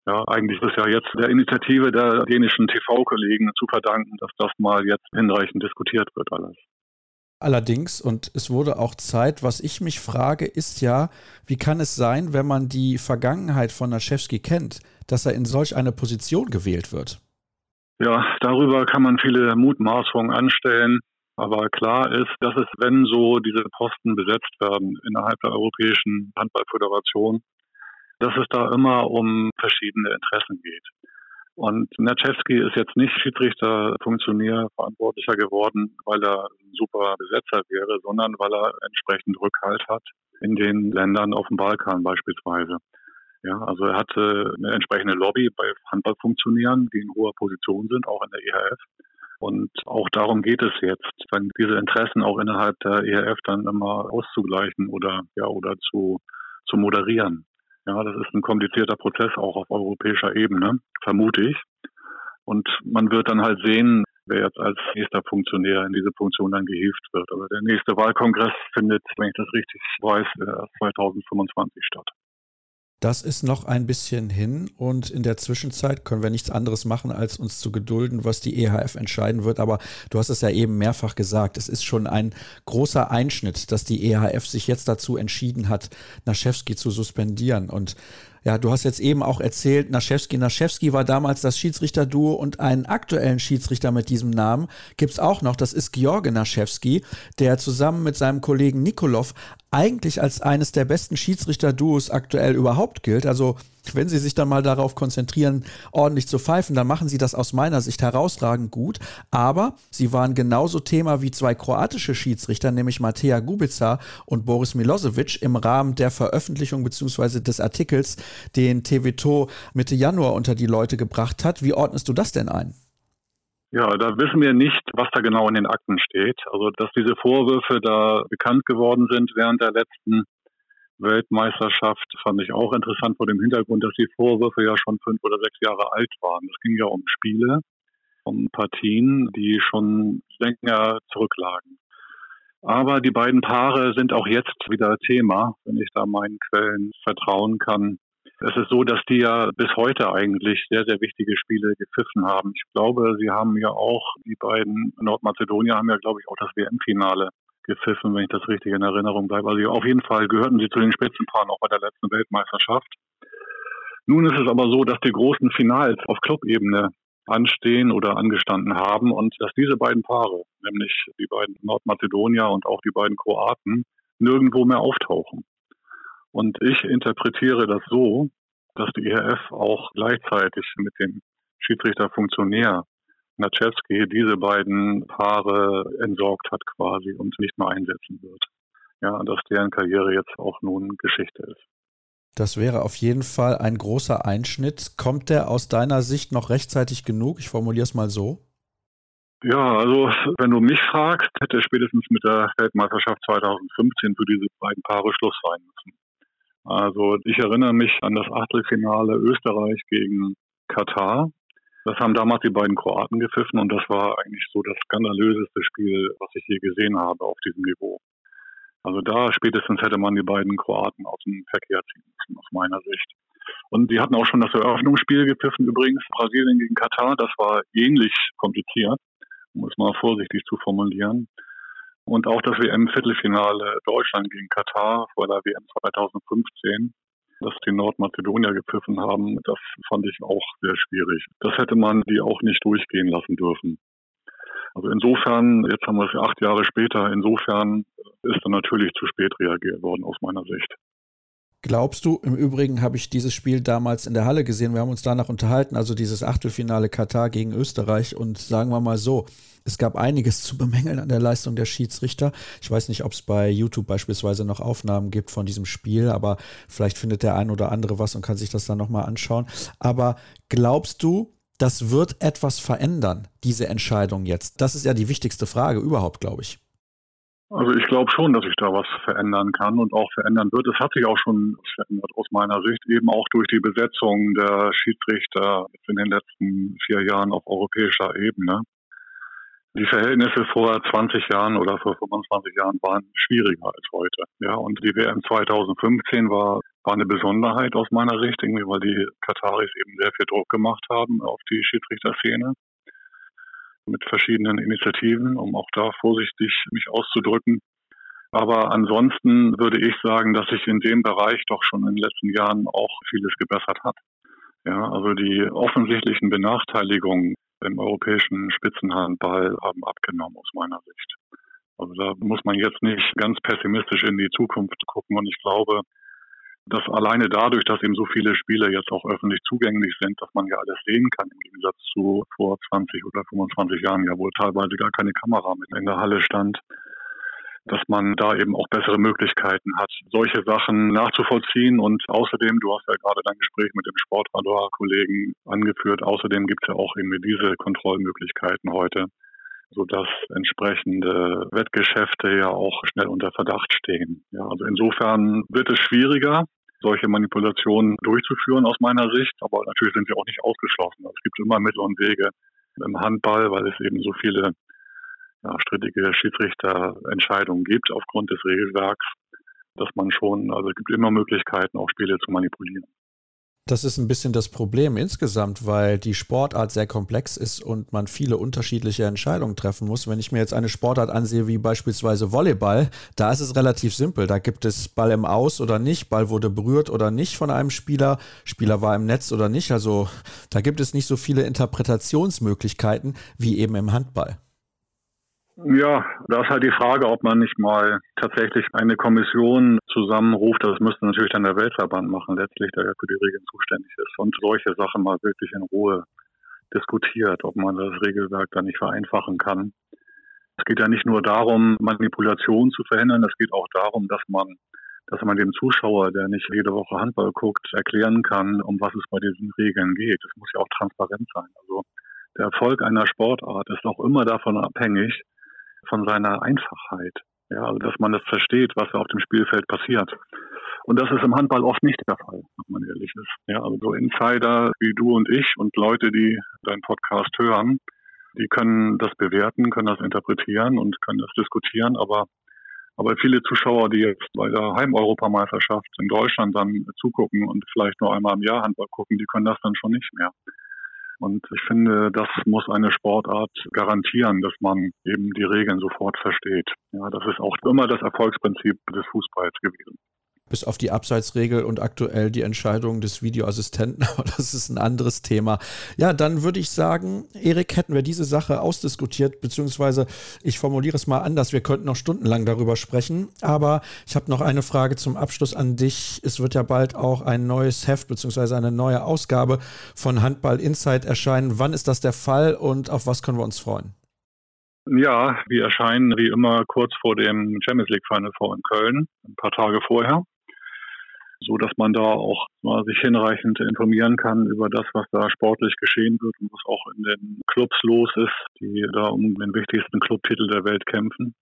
Ja, eigentlich ist es ja jetzt der Initiative der dänischen TV-Kollegen zu verdanken, dass das mal jetzt hinreichend diskutiert wird alles. Allerdings, und es wurde auch Zeit, was ich mich frage, ist ja, wie kann es sein, wenn man die Vergangenheit von Naschewski kennt, dass er in solch eine Position gewählt wird? Ja, darüber kann man viele Mutmaßungen anstellen. Aber klar ist, dass es, wenn so diese Posten besetzt werden innerhalb der Europäischen Handballföderation, dass es da immer um verschiedene Interessen geht. Und Natschewski ist jetzt nicht Schiedsrichter, Funktionär, Verantwortlicher geworden, weil er ein super Besetzer wäre, sondern weil er entsprechend Rückhalt hat in den Ländern auf dem Balkan beispielsweise. Ja, also er hatte eine entsprechende Lobby bei Handballfunktionären, die in hoher Position sind, auch in der EHF. Und auch darum geht es jetzt, dann diese Interessen auch innerhalb der ERF dann immer auszugleichen oder ja oder zu, zu moderieren. Ja, das ist ein komplizierter Prozess auch auf europäischer Ebene, vermute ich. Und man wird dann halt sehen, wer jetzt als nächster Funktionär in diese Funktion dann gehievt wird. Aber der nächste Wahlkongress findet, wenn ich das richtig weiß, 2025 statt. Das ist noch ein bisschen hin und in der Zwischenzeit können wir nichts anderes machen, als uns zu gedulden, was die EHF entscheiden wird. Aber du hast es ja eben mehrfach gesagt, es ist schon ein großer Einschnitt, dass die EHF sich jetzt dazu entschieden hat, Naschewski zu suspendieren. Und ja, du hast jetzt eben auch erzählt, Naschewski. Naschewski war damals das Schiedsrichterduo und einen aktuellen Schiedsrichter mit diesem Namen gibt es auch noch. Das ist George Naschewski, der zusammen mit seinem Kollegen Nikolov eigentlich als eines der besten Schiedsrichter-Duos aktuell überhaupt gilt. Also wenn Sie sich dann mal darauf konzentrieren, ordentlich zu pfeifen, dann machen Sie das aus meiner Sicht herausragend gut. Aber Sie waren genauso Thema wie zwei kroatische Schiedsrichter, nämlich Mateja Gubica und Boris Milosevic im Rahmen der Veröffentlichung bzw. des Artikels, den TVTO Mitte Januar unter die Leute gebracht hat. Wie ordnest du das denn ein? Ja, da wissen wir nicht, was da genau in den Akten steht. Also, dass diese Vorwürfe da bekannt geworden sind während der letzten Weltmeisterschaft, fand ich auch interessant vor dem Hintergrund, dass die Vorwürfe ja schon fünf oder sechs Jahre alt waren. Es ging ja um Spiele, um Partien, die schon länger zurücklagen. Aber die beiden Paare sind auch jetzt wieder Thema, wenn ich da meinen Quellen vertrauen kann. Es ist so, dass die ja bis heute eigentlich sehr, sehr wichtige Spiele gepfiffen haben. Ich glaube, sie haben ja auch, die beiden Nordmazedonier haben ja, glaube ich, auch das WM-Finale gepfiffen, wenn ich das richtig in Erinnerung bleibe. Also auf jeden Fall gehörten sie zu den Spitzenpaaren auch bei der letzten Weltmeisterschaft. Nun ist es aber so, dass die großen Finals auf Clubebene anstehen oder angestanden haben und dass diese beiden Paare, nämlich die beiden Nordmazedonier und auch die beiden Kroaten, nirgendwo mehr auftauchen. Und ich interpretiere das so, dass die ERF auch gleichzeitig mit dem Schiedsrichterfunktionär Naczewski diese beiden Paare entsorgt hat quasi und nicht mehr einsetzen wird. Ja, dass deren Karriere jetzt auch nun Geschichte ist. Das wäre auf jeden Fall ein großer Einschnitt. Kommt der aus deiner Sicht noch rechtzeitig genug? Ich formuliere es mal so. Ja, also wenn du mich fragst, hätte spätestens mit der Weltmeisterschaft 2015 für diese beiden Paare Schluss sein müssen. Also ich erinnere mich an das Achtelfinale Österreich gegen Katar. Das haben damals die beiden Kroaten gepfiffen und das war eigentlich so das skandalöseste Spiel, was ich je gesehen habe auf diesem Niveau. Also da spätestens hätte man die beiden Kroaten aus dem Verkehr ziehen müssen, aus meiner Sicht. Und die hatten auch schon das Eröffnungsspiel gepfiffen übrigens, Brasilien gegen Katar. Das war ähnlich kompliziert, um es mal vorsichtig zu formulieren. Und auch das WM-Viertelfinale Deutschland gegen Katar vor der WM 2015 dass die Nordmazedonier gepfiffen haben, das fand ich auch sehr schwierig. Das hätte man die auch nicht durchgehen lassen dürfen. Also insofern, jetzt haben wir es acht Jahre später, insofern ist dann natürlich zu spät reagiert worden aus meiner Sicht. Glaubst du, im Übrigen habe ich dieses Spiel damals in der Halle gesehen, wir haben uns danach unterhalten, also dieses Achtelfinale Katar gegen Österreich und sagen wir mal so, es gab einiges zu bemängeln an der Leistung der Schiedsrichter. Ich weiß nicht, ob es bei YouTube beispielsweise noch Aufnahmen gibt von diesem Spiel, aber vielleicht findet der ein oder andere was und kann sich das dann nochmal anschauen. Aber glaubst du, das wird etwas verändern, diese Entscheidung jetzt? Das ist ja die wichtigste Frage überhaupt, glaube ich. Also ich glaube schon, dass sich da was verändern kann und auch verändern wird. Es hat sich auch schon verändert aus meiner Sicht, eben auch durch die Besetzung der Schiedsrichter in den letzten vier Jahren auf europäischer Ebene. Die Verhältnisse vor 20 Jahren oder vor 25 Jahren waren schwieriger als heute. Ja, und die WM 2015 war, war eine Besonderheit aus meiner Sicht, irgendwie, weil die Kataris eben sehr viel Druck gemacht haben auf die Schiedsrichterszene mit verschiedenen Initiativen, um auch da vorsichtig mich auszudrücken. Aber ansonsten würde ich sagen, dass sich in dem Bereich doch schon in den letzten Jahren auch vieles gebessert hat. Ja, also die offensichtlichen Benachteiligungen im europäischen Spitzenhandball haben abgenommen aus meiner Sicht. Also da muss man jetzt nicht ganz pessimistisch in die Zukunft gucken und ich glaube, dass alleine dadurch, dass eben so viele Spiele jetzt auch öffentlich zugänglich sind, dass man ja alles sehen kann, im Gegensatz zu vor 20 oder 25 Jahren, ja wohl teilweise gar keine Kamera mit in der Halle stand, dass man da eben auch bessere Möglichkeiten hat, solche Sachen nachzuvollziehen. Und außerdem, du hast ja gerade dein Gespräch mit dem Sportradar-Kollegen angeführt, außerdem gibt es ja auch irgendwie diese Kontrollmöglichkeiten heute, sodass entsprechende Wettgeschäfte ja auch schnell unter Verdacht stehen. Ja, also insofern wird es schwieriger, solche Manipulationen durchzuführen aus meiner Sicht, aber natürlich sind sie auch nicht ausgeschlossen. Also es gibt immer Mittel und Wege im Handball, weil es eben so viele ja, strittige Schiedsrichterentscheidungen gibt aufgrund des Regelwerks, dass man schon, also es gibt immer Möglichkeiten, auch Spiele zu manipulieren. Das ist ein bisschen das Problem insgesamt, weil die Sportart sehr komplex ist und man viele unterschiedliche Entscheidungen treffen muss. Wenn ich mir jetzt eine Sportart ansehe, wie beispielsweise Volleyball, da ist es relativ simpel. Da gibt es Ball im Aus oder nicht, Ball wurde berührt oder nicht von einem Spieler, Spieler war im Netz oder nicht. Also da gibt es nicht so viele Interpretationsmöglichkeiten wie eben im Handball. Ja, da ist halt die Frage, ob man nicht mal tatsächlich eine Kommission zusammenruft. Das müsste natürlich dann der Weltverband machen, letztlich, der ja für die Regeln zuständig ist und solche Sachen mal wirklich in Ruhe diskutiert, ob man das Regelwerk da nicht vereinfachen kann. Es geht ja nicht nur darum, Manipulation zu verhindern, es geht auch darum, dass man, dass man dem Zuschauer, der nicht jede Woche Handball guckt, erklären kann, um was es bei diesen Regeln geht. Es muss ja auch transparent sein. Also der Erfolg einer Sportart ist auch immer davon abhängig, von seiner Einfachheit. Ja, also dass man das versteht, was auf dem Spielfeld passiert. Und das ist im Handball oft nicht der Fall, wenn man ehrlich ist. Ja, also so Insider wie du und ich und Leute, die deinen Podcast hören, die können das bewerten, können das interpretieren und können das diskutieren, aber aber viele Zuschauer, die jetzt bei der Heimeuropameisterschaft in Deutschland dann zugucken und vielleicht nur einmal im Jahr Handball gucken, die können das dann schon nicht mehr. Und ich finde, das muss eine Sportart garantieren, dass man eben die Regeln sofort versteht. Ja, das ist auch immer das Erfolgsprinzip des Fußballs gewesen. Bis auf die Abseitsregel und aktuell die Entscheidung des Videoassistenten, (laughs) aber das ist ein anderes Thema. Ja, dann würde ich sagen, Erik, hätten wir diese Sache ausdiskutiert, beziehungsweise ich formuliere es mal anders, wir könnten noch stundenlang darüber sprechen, aber ich habe noch eine Frage zum Abschluss an dich. Es wird ja bald auch ein neues Heft, beziehungsweise eine neue Ausgabe von Handball Insight erscheinen. Wann ist das der Fall und auf was können wir uns freuen? Ja, wir erscheinen wie immer kurz vor dem Champions League Final Four in Köln, ein paar Tage vorher, so dass man da auch mal sich hinreichend informieren kann über das, was da sportlich geschehen wird und was auch in den Clubs los ist, die da um den wichtigsten Clubtitel der Welt kämpfen.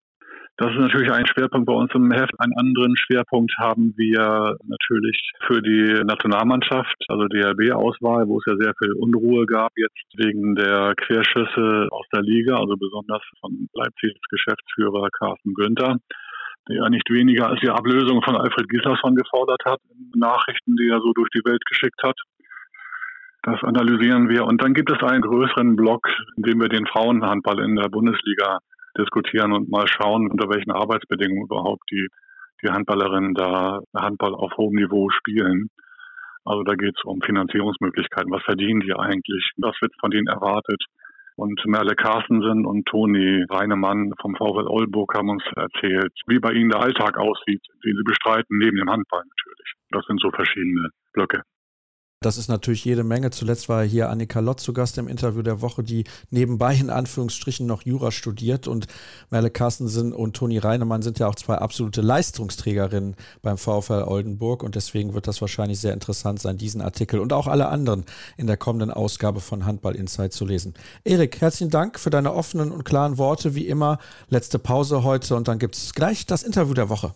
Das ist natürlich ein Schwerpunkt bei uns im Heft. Einen anderen Schwerpunkt haben wir natürlich für die Nationalmannschaft, also DRB-Auswahl, wo es ja sehr viel Unruhe gab jetzt wegen der Querschüsse aus der Liga, also besonders von Leipzigs Geschäftsführer Carsten Günther ja nicht weniger als die Ablösung von Alfred Gislason gefordert hat, Nachrichten, die er so durch die Welt geschickt hat. Das analysieren wir. Und dann gibt es einen größeren Block, in dem wir den Frauenhandball in der Bundesliga diskutieren und mal schauen, unter welchen Arbeitsbedingungen überhaupt die, die Handballerinnen da Handball auf hohem Niveau spielen. Also da geht es um Finanzierungsmöglichkeiten. Was verdienen die eigentlich? Was wird von denen erwartet? Und Merle Carstensen und Toni Reinemann vom VfL Oldenburg haben uns erzählt, wie bei ihnen der Alltag aussieht, den sie bestreiten, neben dem Handball natürlich. Das sind so verschiedene Blöcke. Das ist natürlich jede Menge. Zuletzt war hier Annika Lott zu Gast im Interview der Woche, die nebenbei in Anführungsstrichen noch Jura studiert. Und Merle Carstensen und Toni Reinemann sind ja auch zwei absolute Leistungsträgerinnen beim VfL Oldenburg. Und deswegen wird das wahrscheinlich sehr interessant sein, diesen Artikel und auch alle anderen in der kommenden Ausgabe von Handball Insight zu lesen. Erik, herzlichen Dank für deine offenen und klaren Worte. Wie immer, letzte Pause heute und dann gibt es gleich das Interview der Woche.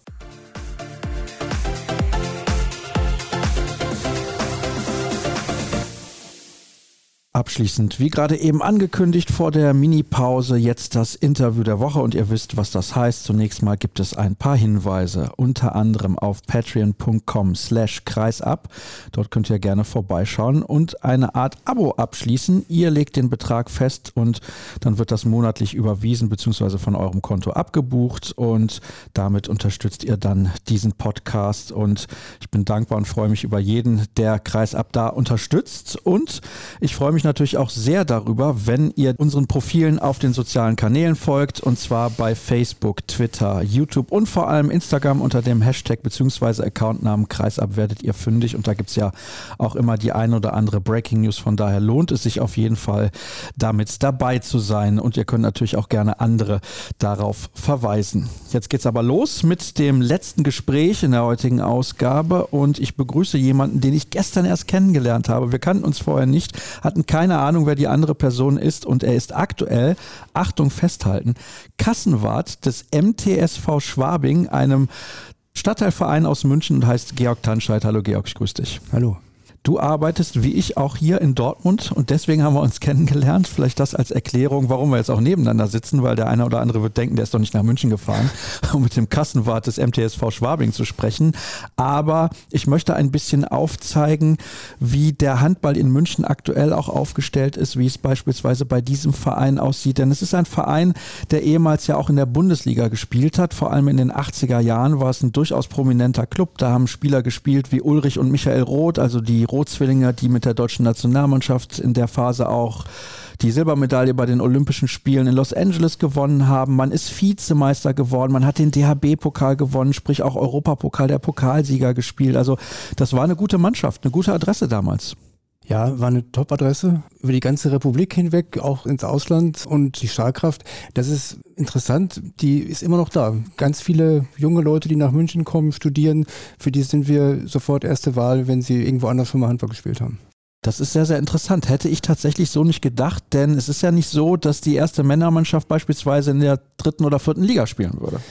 Abschließend, wie gerade eben angekündigt vor der Mini-Pause, jetzt das Interview der Woche und ihr wisst, was das heißt. Zunächst mal gibt es ein paar Hinweise, unter anderem auf patreon.com slash kreisab. Dort könnt ihr gerne vorbeischauen und eine Art Abo abschließen. Ihr legt den Betrag fest und dann wird das monatlich überwiesen bzw. von eurem Konto abgebucht und damit unterstützt ihr dann diesen Podcast und ich bin dankbar und freue mich über jeden, der Kreisab da unterstützt und ich freue mich natürlich auch sehr darüber, wenn ihr unseren Profilen auf den sozialen Kanälen folgt und zwar bei Facebook, Twitter, YouTube und vor allem Instagram unter dem Hashtag bzw. Accountnamen Kreisab werdet ihr fündig und da gibt es ja auch immer die ein oder andere Breaking News. Von daher lohnt es sich auf jeden Fall damit dabei zu sein und ihr könnt natürlich auch gerne andere darauf verweisen. Jetzt geht es aber los mit dem letzten Gespräch in der heutigen Ausgabe und ich begrüße jemanden, den ich gestern erst kennengelernt habe. Wir kannten uns vorher nicht, hatten keine keine Ahnung, wer die andere Person ist und er ist aktuell, Achtung festhalten, Kassenwart des MTSV Schwabing, einem Stadtteilverein aus München und heißt Georg Tanscheid. Hallo Georg, ich grüße dich. Hallo. Du arbeitest wie ich auch hier in Dortmund und deswegen haben wir uns kennengelernt. Vielleicht das als Erklärung, warum wir jetzt auch nebeneinander sitzen, weil der eine oder andere wird denken, der ist doch nicht nach München gefahren, (laughs) um mit dem Kassenwart des MTSV Schwabing zu sprechen. Aber ich möchte ein bisschen aufzeigen, wie der Handball in München aktuell auch aufgestellt ist, wie es beispielsweise bei diesem Verein aussieht. Denn es ist ein Verein, der ehemals ja auch in der Bundesliga gespielt hat. Vor allem in den 80er Jahren war es ein durchaus prominenter Club. Da haben Spieler gespielt wie Ulrich und Michael Roth, also die Rotzwillinger, die mit der deutschen Nationalmannschaft in der Phase auch die Silbermedaille bei den Olympischen Spielen in Los Angeles gewonnen haben. Man ist Vizemeister geworden, man hat den DHB-Pokal gewonnen, sprich auch Europapokal der Pokalsieger gespielt. Also das war eine gute Mannschaft, eine gute Adresse damals. Ja, war eine Top-Adresse über die ganze Republik hinweg, auch ins Ausland und die Stahlkraft. Das ist interessant, die ist immer noch da. Ganz viele junge Leute, die nach München kommen, studieren, für die sind wir sofort erste Wahl, wenn sie irgendwo anders schon mal Handball gespielt haben. Das ist sehr, sehr interessant. Hätte ich tatsächlich so nicht gedacht, denn es ist ja nicht so, dass die erste Männermannschaft beispielsweise in der dritten oder vierten Liga spielen würde.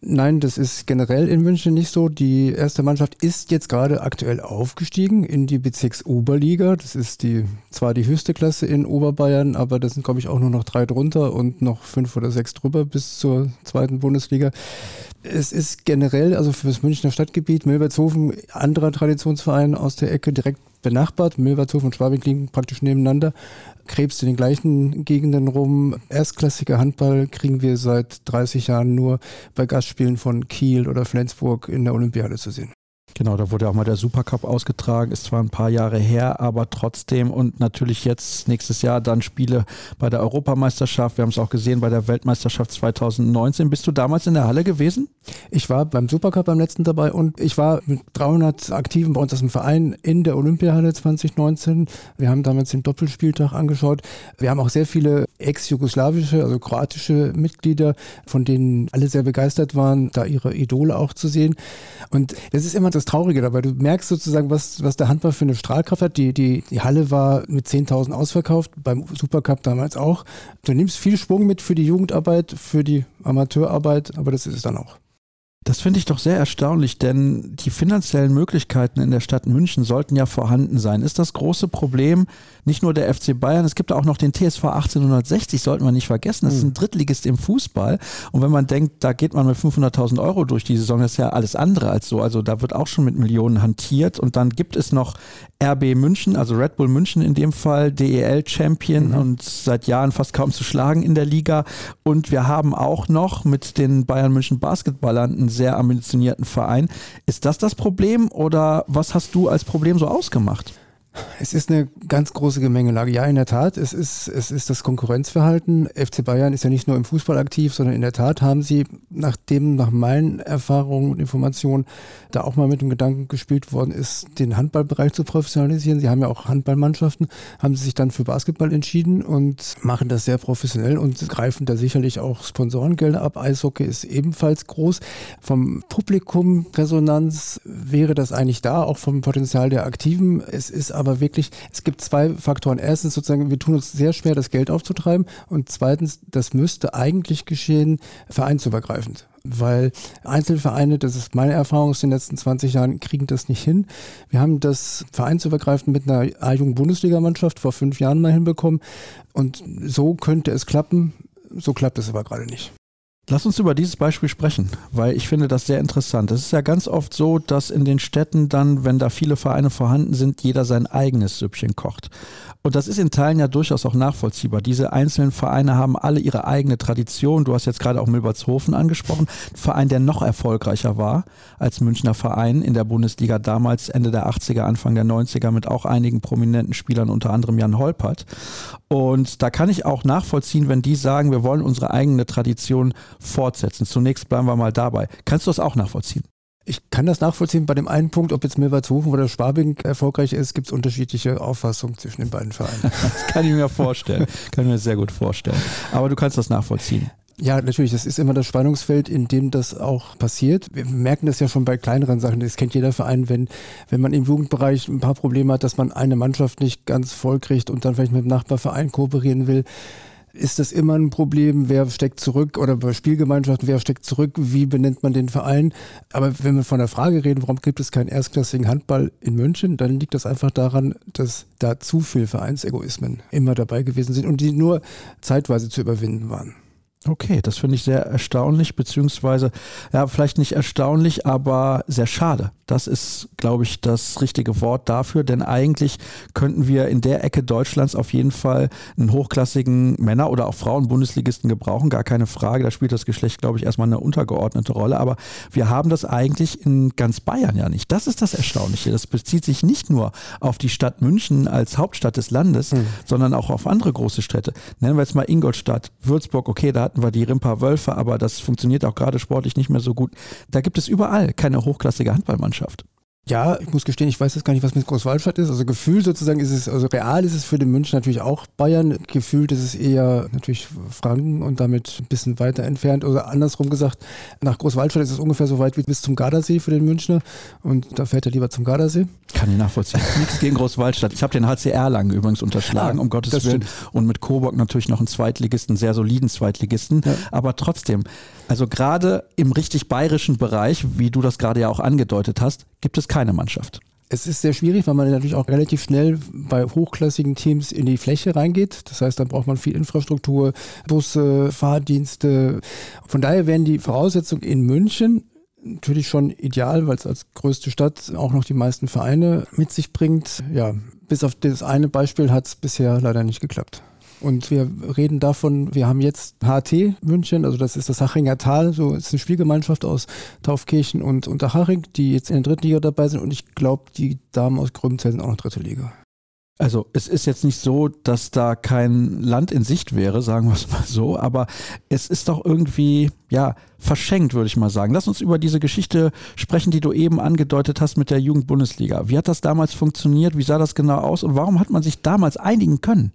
Nein, das ist generell in München nicht so. Die erste Mannschaft ist jetzt gerade aktuell aufgestiegen in die Bezirksoberliga. Das ist die zwar die höchste Klasse in Oberbayern, aber das sind, glaube ich, auch nur noch drei drunter und noch fünf oder sechs drüber bis zur zweiten Bundesliga. Es ist generell, also für das Münchner Stadtgebiet, Milbertshofen, anderer Traditionsverein aus der Ecke, direkt benachbart. Milbertshofen und Schwabing liegen praktisch nebeneinander. Krebs in den gleichen Gegenden rum. Erstklassiger Handball kriegen wir seit 30 Jahren nur bei Gastspielen von Kiel oder Flensburg in der Olympiade zu sehen. Genau, da wurde auch mal der Supercup ausgetragen, ist zwar ein paar Jahre her, aber trotzdem und natürlich jetzt nächstes Jahr dann Spiele bei der Europameisterschaft. Wir haben es auch gesehen bei der Weltmeisterschaft 2019. Bist du damals in der Halle gewesen? Ich war beim Supercup beim letzten dabei und ich war mit 300 Aktiven bei uns aus dem Verein in der Olympiahalle 2019. Wir haben damals den Doppelspieltag angeschaut. Wir haben auch sehr viele ex-jugoslawische, also kroatische Mitglieder, von denen alle sehr begeistert waren, da ihre Idole auch zu sehen. Und das ist immer das Traurige dabei. Du merkst sozusagen, was, was der Handball für eine Strahlkraft hat. Die, die, die Halle war mit 10.000 ausverkauft, beim Supercup damals auch. Du nimmst viel Schwung mit für die Jugendarbeit, für die Amateurarbeit, aber das ist es dann auch. Das finde ich doch sehr erstaunlich, denn die finanziellen Möglichkeiten in der Stadt München sollten ja vorhanden sein. Ist das große Problem nicht nur der FC Bayern, es gibt auch noch den TSV 1860, sollten wir nicht vergessen. Das ist ein hm. Drittligist im Fußball. Und wenn man denkt, da geht man mit 500.000 Euro durch die Saison, das ist ja alles andere als so. Also da wird auch schon mit Millionen hantiert. Und dann gibt es noch RB München, also Red Bull München in dem Fall, DEL Champion mhm. und seit Jahren fast kaum zu schlagen in der Liga. Und wir haben auch noch mit den Bayern München Basketballern einen sehr ambitionierten Verein. Ist das das Problem oder was hast du als Problem so ausgemacht? Es ist eine ganz große Gemengelage. Ja, in der Tat, es ist, es ist das Konkurrenzverhalten. FC Bayern ist ja nicht nur im Fußball aktiv, sondern in der Tat haben sie, nachdem nach meinen Erfahrungen und Informationen da auch mal mit dem Gedanken gespielt worden ist, den Handballbereich zu professionalisieren. Sie haben ja auch Handballmannschaften, haben sie sich dann für Basketball entschieden und machen das sehr professionell und greifen da sicherlich auch Sponsorengelder ab. Eishockey ist ebenfalls groß. Vom Publikum Resonanz wäre das eigentlich da, auch vom Potenzial der Aktiven. Es ist aber aber wirklich, es gibt zwei Faktoren. Erstens sozusagen, wir tun uns sehr schwer, das Geld aufzutreiben. Und zweitens, das müsste eigentlich geschehen, vereinsübergreifend. Weil Einzelvereine, das ist meine Erfahrung aus den letzten 20 Jahren, kriegen das nicht hin. Wir haben das vereinsübergreifend mit einer A-Jugend-Bundesligamannschaft vor fünf Jahren mal hinbekommen. Und so könnte es klappen. So klappt es aber gerade nicht. Lass uns über dieses Beispiel sprechen, weil ich finde das sehr interessant. Es ist ja ganz oft so, dass in den Städten dann, wenn da viele Vereine vorhanden sind, jeder sein eigenes Süppchen kocht. Und das ist in Teilen ja durchaus auch nachvollziehbar. Diese einzelnen Vereine haben alle ihre eigene Tradition. Du hast jetzt gerade auch Milbertshofen angesprochen. Ein Verein, der noch erfolgreicher war als Münchner Verein in der Bundesliga damals Ende der 80er, Anfang der 90er mit auch einigen prominenten Spielern, unter anderem Jan Holpert. Und da kann ich auch nachvollziehen, wenn die sagen, wir wollen unsere eigene Tradition fortsetzen. Zunächst bleiben wir mal dabei. Kannst du das auch nachvollziehen? Ich kann das nachvollziehen. Bei dem einen Punkt, ob jetzt Milbertshofen oder Schwabing erfolgreich ist, gibt es unterschiedliche Auffassungen zwischen den beiden Vereinen. (laughs) das kann ich mir vorstellen. kann ich mir sehr gut vorstellen. Aber du kannst das nachvollziehen. Ja, natürlich. Das ist immer das Spannungsfeld, in dem das auch passiert. Wir merken das ja schon bei kleineren Sachen. Das kennt jeder Verein, wenn, wenn man im Jugendbereich ein paar Probleme hat, dass man eine Mannschaft nicht ganz voll kriegt und dann vielleicht mit dem Nachbarverein kooperieren will ist das immer ein Problem, wer steckt zurück oder bei Spielgemeinschaften, wer steckt zurück, wie benennt man den Verein. Aber wenn wir von der Frage reden, warum gibt es keinen erstklassigen Handball in München, dann liegt das einfach daran, dass da zu viel Vereinsegoismen immer dabei gewesen sind und die nur zeitweise zu überwinden waren. Okay, das finde ich sehr erstaunlich, beziehungsweise, ja, vielleicht nicht erstaunlich, aber sehr schade. Das ist, glaube ich, das richtige Wort dafür, denn eigentlich könnten wir in der Ecke Deutschlands auf jeden Fall einen hochklassigen Männer- oder auch Frauen-Bundesligisten gebrauchen, gar keine Frage. Da spielt das Geschlecht, glaube ich, erstmal eine untergeordnete Rolle, aber wir haben das eigentlich in ganz Bayern ja nicht. Das ist das Erstaunliche. Das bezieht sich nicht nur auf die Stadt München als Hauptstadt des Landes, mhm. sondern auch auf andere große Städte. Nennen wir jetzt mal Ingolstadt, Würzburg, okay, da hatten wir die Rimpa Wölfe, aber das funktioniert auch gerade sportlich nicht mehr so gut. Da gibt es überall keine hochklassige Handballmannschaft. Ja, ich muss gestehen, ich weiß jetzt gar nicht, was mit Großwaldstadt ist. Also Gefühl sozusagen ist es, also real ist es für den München natürlich auch Bayern. Gefühlt ist es eher natürlich Franken und damit ein bisschen weiter entfernt. Oder andersrum gesagt, nach Großwaldstadt ist es ungefähr so weit wie bis zum Gardasee für den Münchner. Und da fährt er lieber zum Gardasee. Kann ich nachvollziehen. (laughs) Nichts gegen Großwaldstadt. Ich habe den HCR lang übrigens unterschlagen, ah, um Gottes Willen. Stimmt. Und mit Coburg natürlich noch einen Zweitligisten, sehr soliden Zweitligisten. Ja. Aber trotzdem, also gerade im richtig bayerischen Bereich, wie du das gerade ja auch angedeutet hast, gibt es keine Mannschaft. Es ist sehr schwierig, weil man natürlich auch relativ schnell bei hochklassigen Teams in die Fläche reingeht. Das heißt, dann braucht man viel Infrastruktur, Busse, Fahrdienste. Von daher wären die Voraussetzungen in München natürlich schon ideal, weil es als größte Stadt auch noch die meisten Vereine mit sich bringt. Ja, bis auf das eine Beispiel hat es bisher leider nicht geklappt. Und wir reden davon, wir haben jetzt HT München, also das ist das Hachinger Tal, so ist eine Spielgemeinschaft aus Taufkirchen und Unterhaching, die jetzt in der dritten Liga dabei sind und ich glaube, die Damen aus Gröbenzell sind auch noch dritte Liga. Also es ist jetzt nicht so, dass da kein Land in Sicht wäre, sagen wir es mal so, aber es ist doch irgendwie, ja, verschenkt, würde ich mal sagen. Lass uns über diese Geschichte sprechen, die du eben angedeutet hast mit der Jugendbundesliga. Wie hat das damals funktioniert? Wie sah das genau aus? Und warum hat man sich damals einigen können?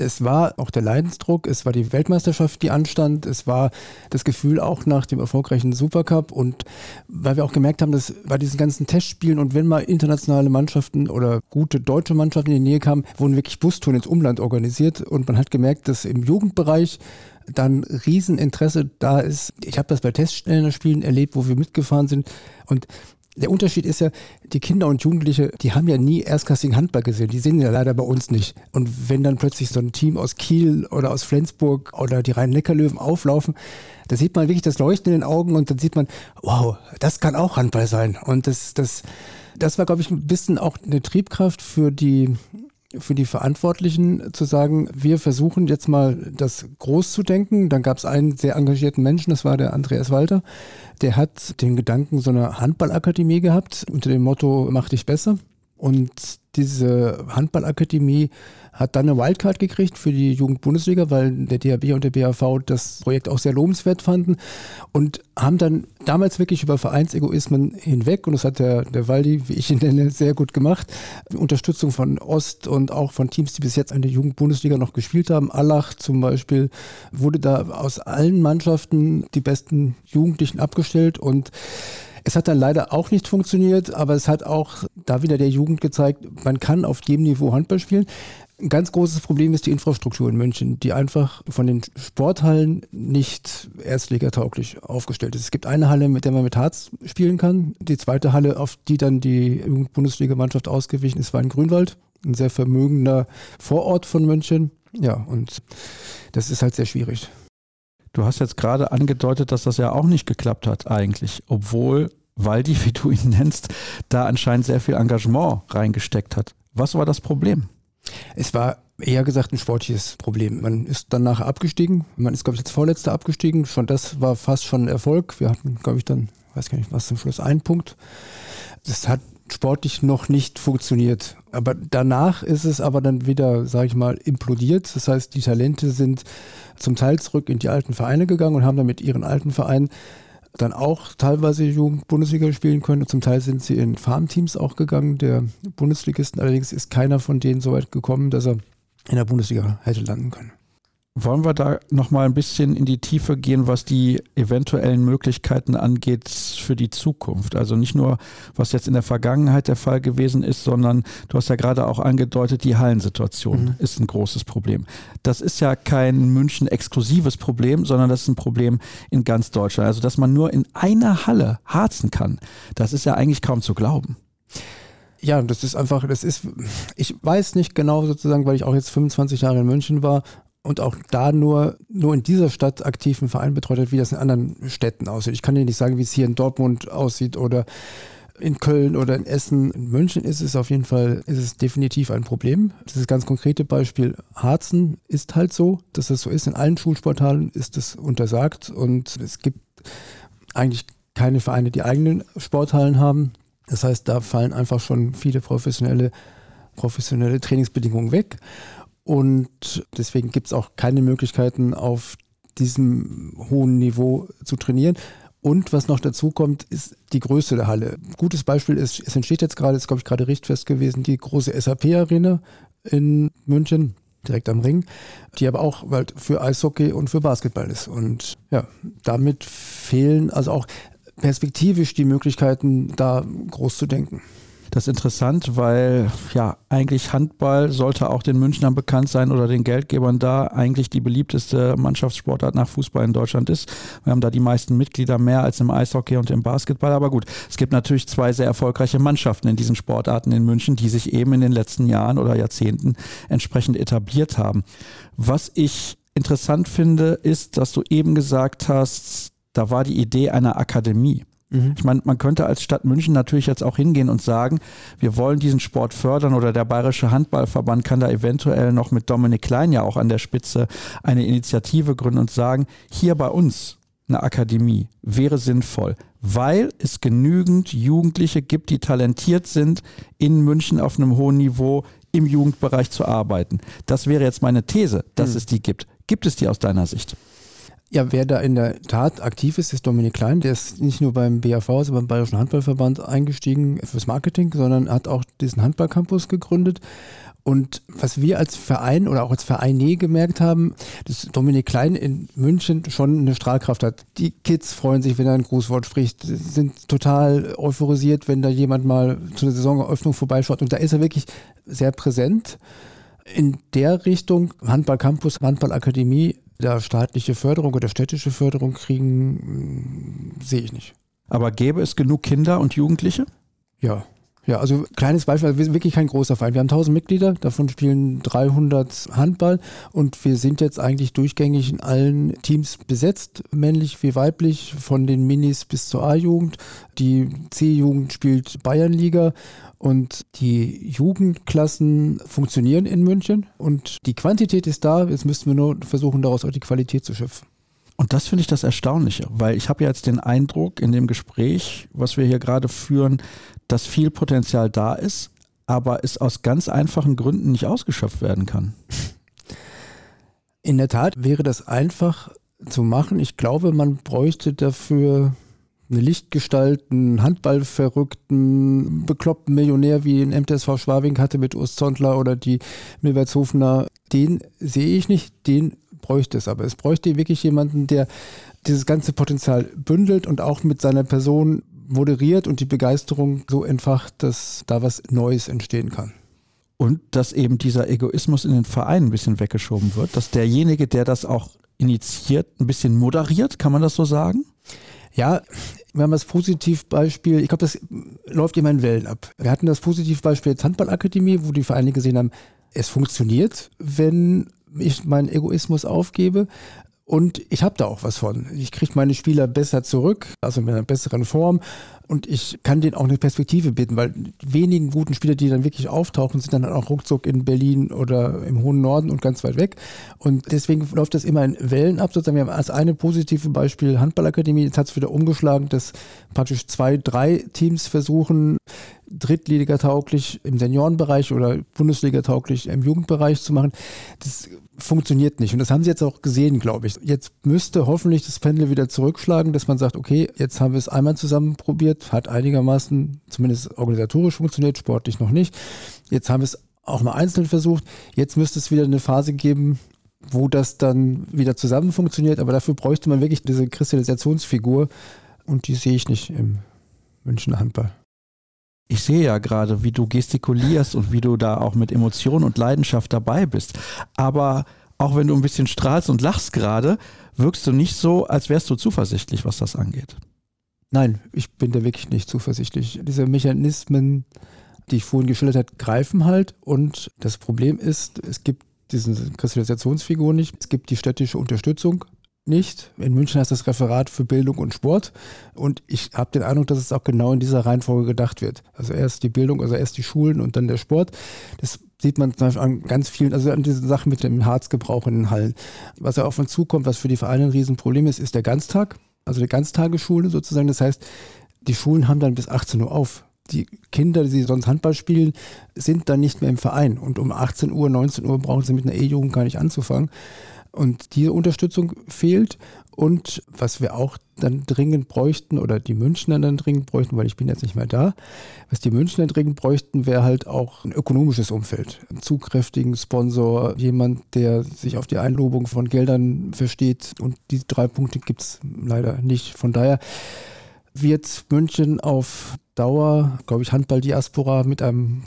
Es war auch der Leidensdruck, es war die Weltmeisterschaft, die anstand, es war das Gefühl auch nach dem erfolgreichen Supercup und weil wir auch gemerkt haben, dass bei diesen ganzen Testspielen und wenn mal internationale Mannschaften oder gute deutsche Mannschaften in die Nähe kamen, wurden wirklich Bustouren ins Umland organisiert und man hat gemerkt, dass im Jugendbereich dann Rieseninteresse da ist. Ich habe das bei Teststellerspielen erlebt, wo wir mitgefahren sind und der Unterschied ist ja, die Kinder und Jugendliche, die haben ja nie erstklassigen Handball gesehen. Die sehen ja leider bei uns nicht. Und wenn dann plötzlich so ein Team aus Kiel oder aus Flensburg oder die Rhein-Neckar-Löwen auflaufen, da sieht man wirklich das Leuchten in den Augen und dann sieht man, wow, das kann auch Handball sein. Und das, das, das war, glaube ich, ein bisschen auch eine Triebkraft für die für die Verantwortlichen zu sagen, wir versuchen jetzt mal das groß zu denken. Dann gab es einen sehr engagierten Menschen, das war der Andreas Walter, der hat den Gedanken so einer Handballakademie gehabt unter dem Motto, mach dich besser. Und diese Handballakademie hat dann eine Wildcard gekriegt für die Jugendbundesliga, weil der DHB und der BAV das Projekt auch sehr lobenswert fanden und haben dann damals wirklich über Vereinsegoismen hinweg, und das hat der, der Waldi, wie ich ihn nenne, sehr gut gemacht, Unterstützung von Ost und auch von Teams, die bis jetzt an der Jugendbundesliga noch gespielt haben. Allach zum Beispiel wurde da aus allen Mannschaften die besten Jugendlichen abgestellt und es hat dann leider auch nicht funktioniert, aber es hat auch da wieder der Jugend gezeigt, man kann auf jedem Niveau Handball spielen. Ein ganz großes Problem ist die Infrastruktur in München, die einfach von den Sporthallen nicht erstligatauglich aufgestellt ist. Es gibt eine Halle, mit der man mit Harz spielen kann. Die zweite Halle, auf die dann die Bundesligamannschaft ausgewichen ist, war in Grünwald, ein sehr vermögender Vorort von München. Ja, und das ist halt sehr schwierig. Du hast jetzt gerade angedeutet, dass das ja auch nicht geklappt hat eigentlich, obwohl Waldi, (laughs) wie du ihn nennst, da anscheinend sehr viel Engagement reingesteckt hat. Was war das Problem? Es war eher gesagt ein sportliches Problem. Man ist danach abgestiegen. Man ist, glaube ich, als Vorletzter abgestiegen. Schon das war fast schon ein Erfolg. Wir hatten, glaube ich, dann, weiß gar nicht, was zum Schluss, einen Punkt. Das hat sportlich noch nicht funktioniert. Aber danach ist es aber dann wieder, sage ich mal, implodiert. Das heißt, die Talente sind zum Teil zurück in die alten Vereine gegangen und haben dann mit ihren alten Vereinen dann auch teilweise Jugend-Bundesliga spielen können. zum Teil sind sie in Farmteams auch gegangen, der Bundesligisten. Allerdings ist keiner von denen so weit gekommen, dass er in der Bundesliga hätte landen können. Wollen wir da nochmal ein bisschen in die Tiefe gehen, was die eventuellen Möglichkeiten angeht für die Zukunft? Also nicht nur, was jetzt in der Vergangenheit der Fall gewesen ist, sondern du hast ja gerade auch angedeutet, die Hallensituation mhm. ist ein großes Problem. Das ist ja kein München-exklusives Problem, sondern das ist ein Problem in ganz Deutschland. Also, dass man nur in einer Halle harzen kann, das ist ja eigentlich kaum zu glauben. Ja, das ist einfach, das ist, ich weiß nicht genau sozusagen, weil ich auch jetzt 25 Jahre in München war, und auch da nur, nur in dieser Stadt aktiven Verein betreut hat, wie das in anderen Städten aussieht. Ich kann dir nicht sagen, wie es hier in Dortmund aussieht oder in Köln oder in Essen. In München ist es auf jeden Fall, ist es definitiv ein Problem. Das ganz konkrete Beispiel. Harzen ist halt so, dass es so ist. In allen Schulsportalen ist es untersagt und es gibt eigentlich keine Vereine, die eigenen Sporthallen haben. Das heißt, da fallen einfach schon viele professionelle, professionelle Trainingsbedingungen weg. Und deswegen gibt es auch keine Möglichkeiten, auf diesem hohen Niveau zu trainieren. Und was noch dazu kommt, ist die Größe der Halle. Gutes Beispiel ist, es entsteht jetzt gerade, ist glaube ich gerade richtfest gewesen, die große SAP-Arena in München, direkt am Ring, die aber auch für Eishockey und für Basketball ist. Und ja, damit fehlen also auch perspektivisch die Möglichkeiten, da groß zu denken. Das ist interessant, weil ja eigentlich Handball sollte auch den Münchnern bekannt sein oder den Geldgebern da eigentlich die beliebteste Mannschaftssportart nach Fußball in Deutschland ist. Wir haben da die meisten Mitglieder mehr als im Eishockey und im Basketball. Aber gut, es gibt natürlich zwei sehr erfolgreiche Mannschaften in diesen Sportarten in München, die sich eben in den letzten Jahren oder Jahrzehnten entsprechend etabliert haben. Was ich interessant finde, ist, dass du eben gesagt hast, da war die Idee einer Akademie. Mhm. Ich meine, man könnte als Stadt München natürlich jetzt auch hingehen und sagen, wir wollen diesen Sport fördern oder der Bayerische Handballverband kann da eventuell noch mit Dominik Klein ja auch an der Spitze eine Initiative gründen und sagen, hier bei uns eine Akademie wäre sinnvoll, weil es genügend Jugendliche gibt, die talentiert sind, in München auf einem hohen Niveau im Jugendbereich zu arbeiten. Das wäre jetzt meine These, dass mhm. es die gibt. Gibt es die aus deiner Sicht? Ja, wer da in der Tat aktiv ist, ist Dominik Klein. Der ist nicht nur beim BAV, also beim Bayerischen Handballverband eingestiegen fürs Marketing, sondern hat auch diesen Handballcampus gegründet. Und was wir als Verein oder auch als Vereine gemerkt haben, dass Dominik Klein in München schon eine Strahlkraft hat. Die Kids freuen sich, wenn er ein Grußwort spricht, sind total euphorisiert, wenn da jemand mal zu der Saisoneröffnung vorbeischaut. Und da ist er wirklich sehr präsent. In der Richtung Handballcampus, Handballakademie da staatliche Förderung oder städtische Förderung kriegen, mm, sehe ich nicht. Aber gäbe es genug Kinder und Jugendliche? Ja. Ja, also kleines Beispiel, wir sind wirklich kein großer Verein. Wir haben 1000 Mitglieder, davon spielen 300 Handball und wir sind jetzt eigentlich durchgängig in allen Teams besetzt, männlich wie weiblich, von den Minis bis zur A-Jugend. Die C-Jugend spielt Bayernliga und die Jugendklassen funktionieren in München und die Quantität ist da. Jetzt müssten wir nur versuchen, daraus auch die Qualität zu schöpfen. Und das finde ich das Erstaunliche, weil ich habe jetzt den Eindruck in dem Gespräch, was wir hier gerade führen, dass viel Potenzial da ist, aber es aus ganz einfachen Gründen nicht ausgeschöpft werden kann. In der Tat wäre das einfach zu machen. Ich glaube, man bräuchte dafür eine Lichtgestalt, einen Handballverrückten, bekloppten Millionär wie ein MTSV Schwabing hatte mit Urs Zondler oder die Milbertshofener, den sehe ich nicht, den bräuchte es. Aber es bräuchte wirklich jemanden, der dieses ganze Potenzial bündelt und auch mit seiner Person moderiert und die Begeisterung so entfacht, dass da was Neues entstehen kann. Und dass eben dieser Egoismus in den Vereinen ein bisschen weggeschoben wird, dass derjenige, der das auch initiiert, ein bisschen moderiert, kann man das so sagen? Ja, wir haben das Positivbeispiel, ich glaube, das läuft immer in Wellen ab. Wir hatten das Positivbeispiel jetzt Handballakademie, wo die Vereine gesehen haben, es funktioniert, wenn ich meinen Egoismus aufgebe. Und ich habe da auch was von. Ich kriege meine Spieler besser zurück, also mit einer besseren Form. Und ich kann denen auch eine Perspektive bieten, weil wenigen guten Spieler, die dann wirklich auftauchen, sind dann auch ruckzuck in Berlin oder im hohen Norden und ganz weit weg. Und deswegen läuft das immer in Wellen ab. Sozusagen, wir haben als eine positive Beispiel Handballakademie. Jetzt hat es wieder umgeschlagen, dass praktisch zwei, drei Teams versuchen, Drittliga-tauglich im Seniorenbereich oder Bundesliga-tauglich im Jugendbereich zu machen. Das funktioniert nicht. Und das haben sie jetzt auch gesehen, glaube ich. Jetzt müsste hoffentlich das Pendel wieder zurückschlagen, dass man sagt, okay, jetzt haben wir es einmal zusammen probiert, hat einigermaßen zumindest organisatorisch funktioniert, sportlich noch nicht. Jetzt haben wir es auch mal einzeln versucht. Jetzt müsste es wieder eine Phase geben, wo das dann wieder zusammen funktioniert. Aber dafür bräuchte man wirklich diese Kristallisationsfigur. Und die sehe ich nicht im München Handball ich sehe ja gerade, wie du gestikulierst und wie du da auch mit Emotion und Leidenschaft dabei bist. Aber auch wenn du ein bisschen strahlst und lachst gerade, wirkst du nicht so, als wärst du zuversichtlich, was das angeht. Nein, ich bin da wirklich nicht zuversichtlich. Diese Mechanismen, die ich vorhin geschildert habe, greifen halt. Und das Problem ist, es gibt diese Kristallisationsfigur nicht. Es gibt die städtische Unterstützung nicht. In München heißt das Referat für Bildung und Sport. Und ich habe den Eindruck, dass es auch genau in dieser Reihenfolge gedacht wird. Also erst die Bildung, also erst die Schulen und dann der Sport. Das sieht man zum Beispiel an ganz vielen, also an diesen Sachen mit dem Harzgebrauch in den Hallen. Was ja auf uns zukommt, was für die Vereine ein Riesenproblem ist, ist der Ganztag, also die Ganztagesschule sozusagen. Das heißt, die Schulen haben dann bis 18 Uhr auf. Die Kinder, die sonst Handball spielen, sind dann nicht mehr im Verein. Und um 18 Uhr, 19 Uhr brauchen sie mit einer E-Jugend gar nicht anzufangen. Und diese Unterstützung fehlt. Und was wir auch dann dringend bräuchten, oder die Münchner dann dringend bräuchten, weil ich bin jetzt nicht mehr da, was die Münchner dringend bräuchten, wäre halt auch ein ökonomisches Umfeld. Einen zugkräftigen Sponsor, jemand, der sich auf die Einlobung von Geldern versteht. Und die drei Punkte gibt es leider nicht. Von daher wird München auf Dauer, glaube ich, Handball-Diaspora mit einem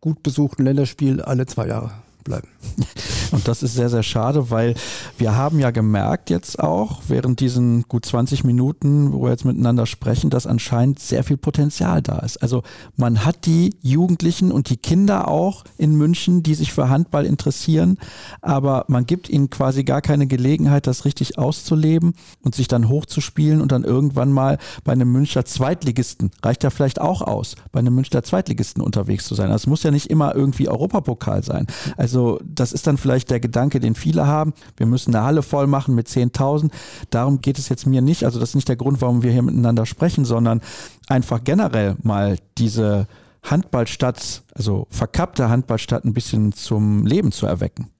gut besuchten Länderspiel alle zwei Jahre bleiben. (laughs) Und das ist sehr, sehr schade, weil wir haben ja gemerkt jetzt auch während diesen gut 20 Minuten, wo wir jetzt miteinander sprechen, dass anscheinend sehr viel Potenzial da ist. Also man hat die Jugendlichen und die Kinder auch in München, die sich für Handball interessieren, aber man gibt ihnen quasi gar keine Gelegenheit, das richtig auszuleben und sich dann hochzuspielen und dann irgendwann mal bei einem Münchner Zweitligisten, reicht ja vielleicht auch aus, bei einem Münchner Zweitligisten unterwegs zu sein. Also es muss ja nicht immer irgendwie Europapokal sein. Also das ist dann vielleicht der Gedanke, den viele haben. Wir müssen eine Halle voll machen mit 10.000. Darum geht es jetzt mir nicht. Also das ist nicht der Grund, warum wir hier miteinander sprechen, sondern einfach generell mal diese Handballstadt, also verkappte Handballstadt ein bisschen zum Leben zu erwecken.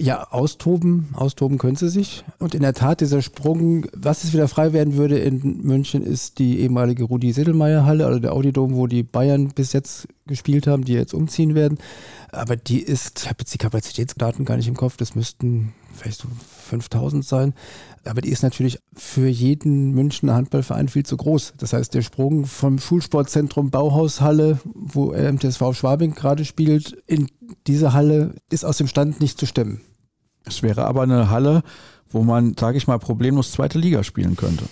Ja, austoben, austoben können sie sich. Und in der Tat, dieser Sprung, was es wieder frei werden würde in München, ist die ehemalige Rudi-Seddelmeier-Halle, also der Audidom, wo die Bayern bis jetzt gespielt haben, die jetzt umziehen werden. Aber die ist, ich habe jetzt die Kapazitätsdaten gar nicht im Kopf, das müssten vielleicht so 5000 sein. Aber die ist natürlich für jeden Münchner Handballverein viel zu groß. Das heißt, der Sprung vom Schulsportzentrum Bauhaushalle, wo MTSV Schwabing gerade spielt, in diese Halle ist aus dem Stand nicht zu stemmen. Es wäre aber eine Halle, wo man, sage ich mal, problemlos zweite Liga spielen könnte.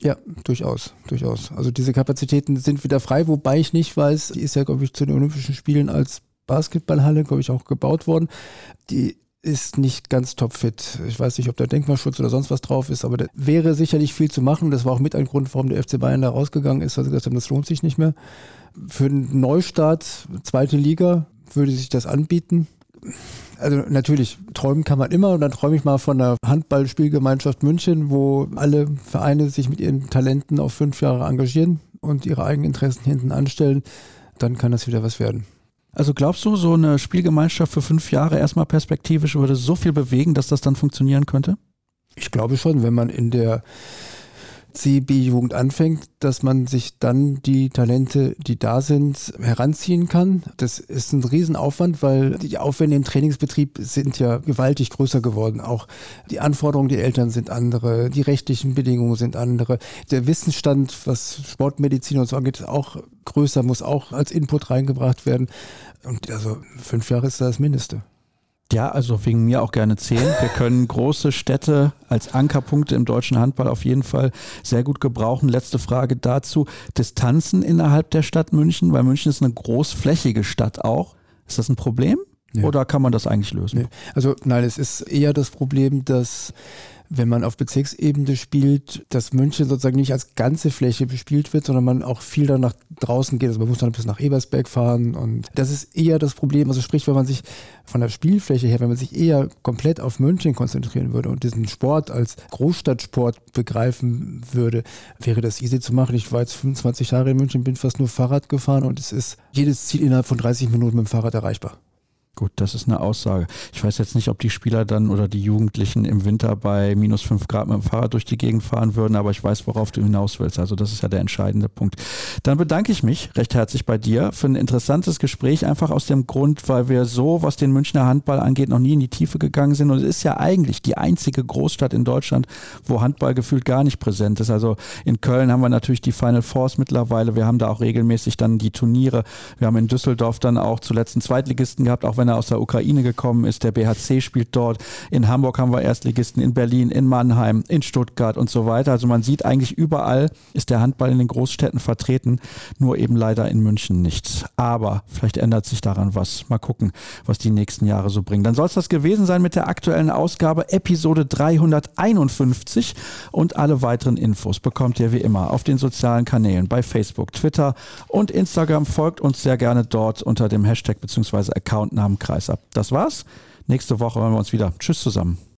Ja, durchaus, durchaus. Also diese Kapazitäten sind wieder frei, wobei ich nicht weiß, die ist ja, glaube ich, zu den Olympischen Spielen als Basketballhalle, glaube ich, auch gebaut worden. Die ist nicht ganz topfit. Ich weiß nicht, ob da Denkmalschutz oder sonst was drauf ist, aber da wäre sicherlich viel zu machen. Das war auch mit ein Grund, warum der FC Bayern da rausgegangen ist, weil sie gesagt haben, das lohnt sich nicht mehr. Für einen Neustart, zweite Liga, würde sich das anbieten. Also natürlich, träumen kann man immer und dann träume ich mal von der Handballspielgemeinschaft München, wo alle Vereine sich mit ihren Talenten auf fünf Jahre engagieren und ihre eigenen Interessen hinten anstellen. Dann kann das wieder was werden. Also glaubst du, so eine Spielgemeinschaft für fünf Jahre erstmal perspektivisch würde so viel bewegen, dass das dann funktionieren könnte? Ich glaube schon, wenn man in der CB-Jugend anfängt, dass man sich dann die Talente, die da sind, heranziehen kann. Das ist ein Riesenaufwand, weil die Aufwände im Trainingsbetrieb sind ja gewaltig größer geworden. Auch die Anforderungen der Eltern sind andere, die rechtlichen Bedingungen sind andere. Der Wissensstand, was Sportmedizin und so angeht, ist auch größer, muss auch als Input reingebracht werden. Und also fünf Jahre ist das Mindeste. Ja, also wegen mir auch gerne zehn. Wir können große Städte als Ankerpunkte im deutschen Handball auf jeden Fall sehr gut gebrauchen. Letzte Frage dazu. Distanzen innerhalb der Stadt München, weil München ist eine großflächige Stadt auch. Ist das ein Problem? Ja. Oder kann man das eigentlich lösen? Nee. Also nein, es ist eher das Problem, dass wenn man auf Bezirksebene spielt, dass München sozusagen nicht als ganze Fläche bespielt wird, sondern man auch viel dann nach draußen geht. Also man muss dann bis nach Ebersberg fahren und das ist eher das Problem. Also sprich, wenn man sich von der Spielfläche her, wenn man sich eher komplett auf München konzentrieren würde und diesen Sport als Großstadtsport begreifen würde, wäre das easy zu machen. Ich war jetzt 25 Jahre in München, bin fast nur Fahrrad gefahren und es ist jedes Ziel innerhalb von 30 Minuten mit dem Fahrrad erreichbar. Gut, das ist eine Aussage. Ich weiß jetzt nicht, ob die Spieler dann oder die Jugendlichen im Winter bei minus fünf Grad mit dem Fahrrad durch die Gegend fahren würden, aber ich weiß, worauf du hinaus willst. Also das ist ja der entscheidende Punkt. Dann bedanke ich mich recht herzlich bei dir für ein interessantes Gespräch, einfach aus dem Grund, weil wir so, was den Münchner Handball angeht, noch nie in die Tiefe gegangen sind. Und es ist ja eigentlich die einzige Großstadt in Deutschland, wo Handball gefühlt gar nicht präsent ist. Also in Köln haben wir natürlich die Final Force mittlerweile. Wir haben da auch regelmäßig dann die Turniere. Wir haben in Düsseldorf dann auch zuletzt einen Zweitligisten gehabt, auch wenn er aus der Ukraine gekommen ist. Der BHC spielt dort. In Hamburg haben wir Erstligisten, in Berlin, in Mannheim, in Stuttgart und so weiter. Also man sieht eigentlich überall ist der Handball in den Großstädten vertreten, nur eben leider in München nicht. Aber vielleicht ändert sich daran was. Mal gucken, was die nächsten Jahre so bringen. Dann soll es das gewesen sein mit der aktuellen Ausgabe, Episode 351 und alle weiteren Infos bekommt ihr wie immer auf den sozialen Kanälen bei Facebook, Twitter und Instagram. Folgt uns sehr gerne dort unter dem Hashtag bzw. Accountnamen Kreisab. Das war's. Nächste Woche hören wir uns wieder. Tschüss zusammen.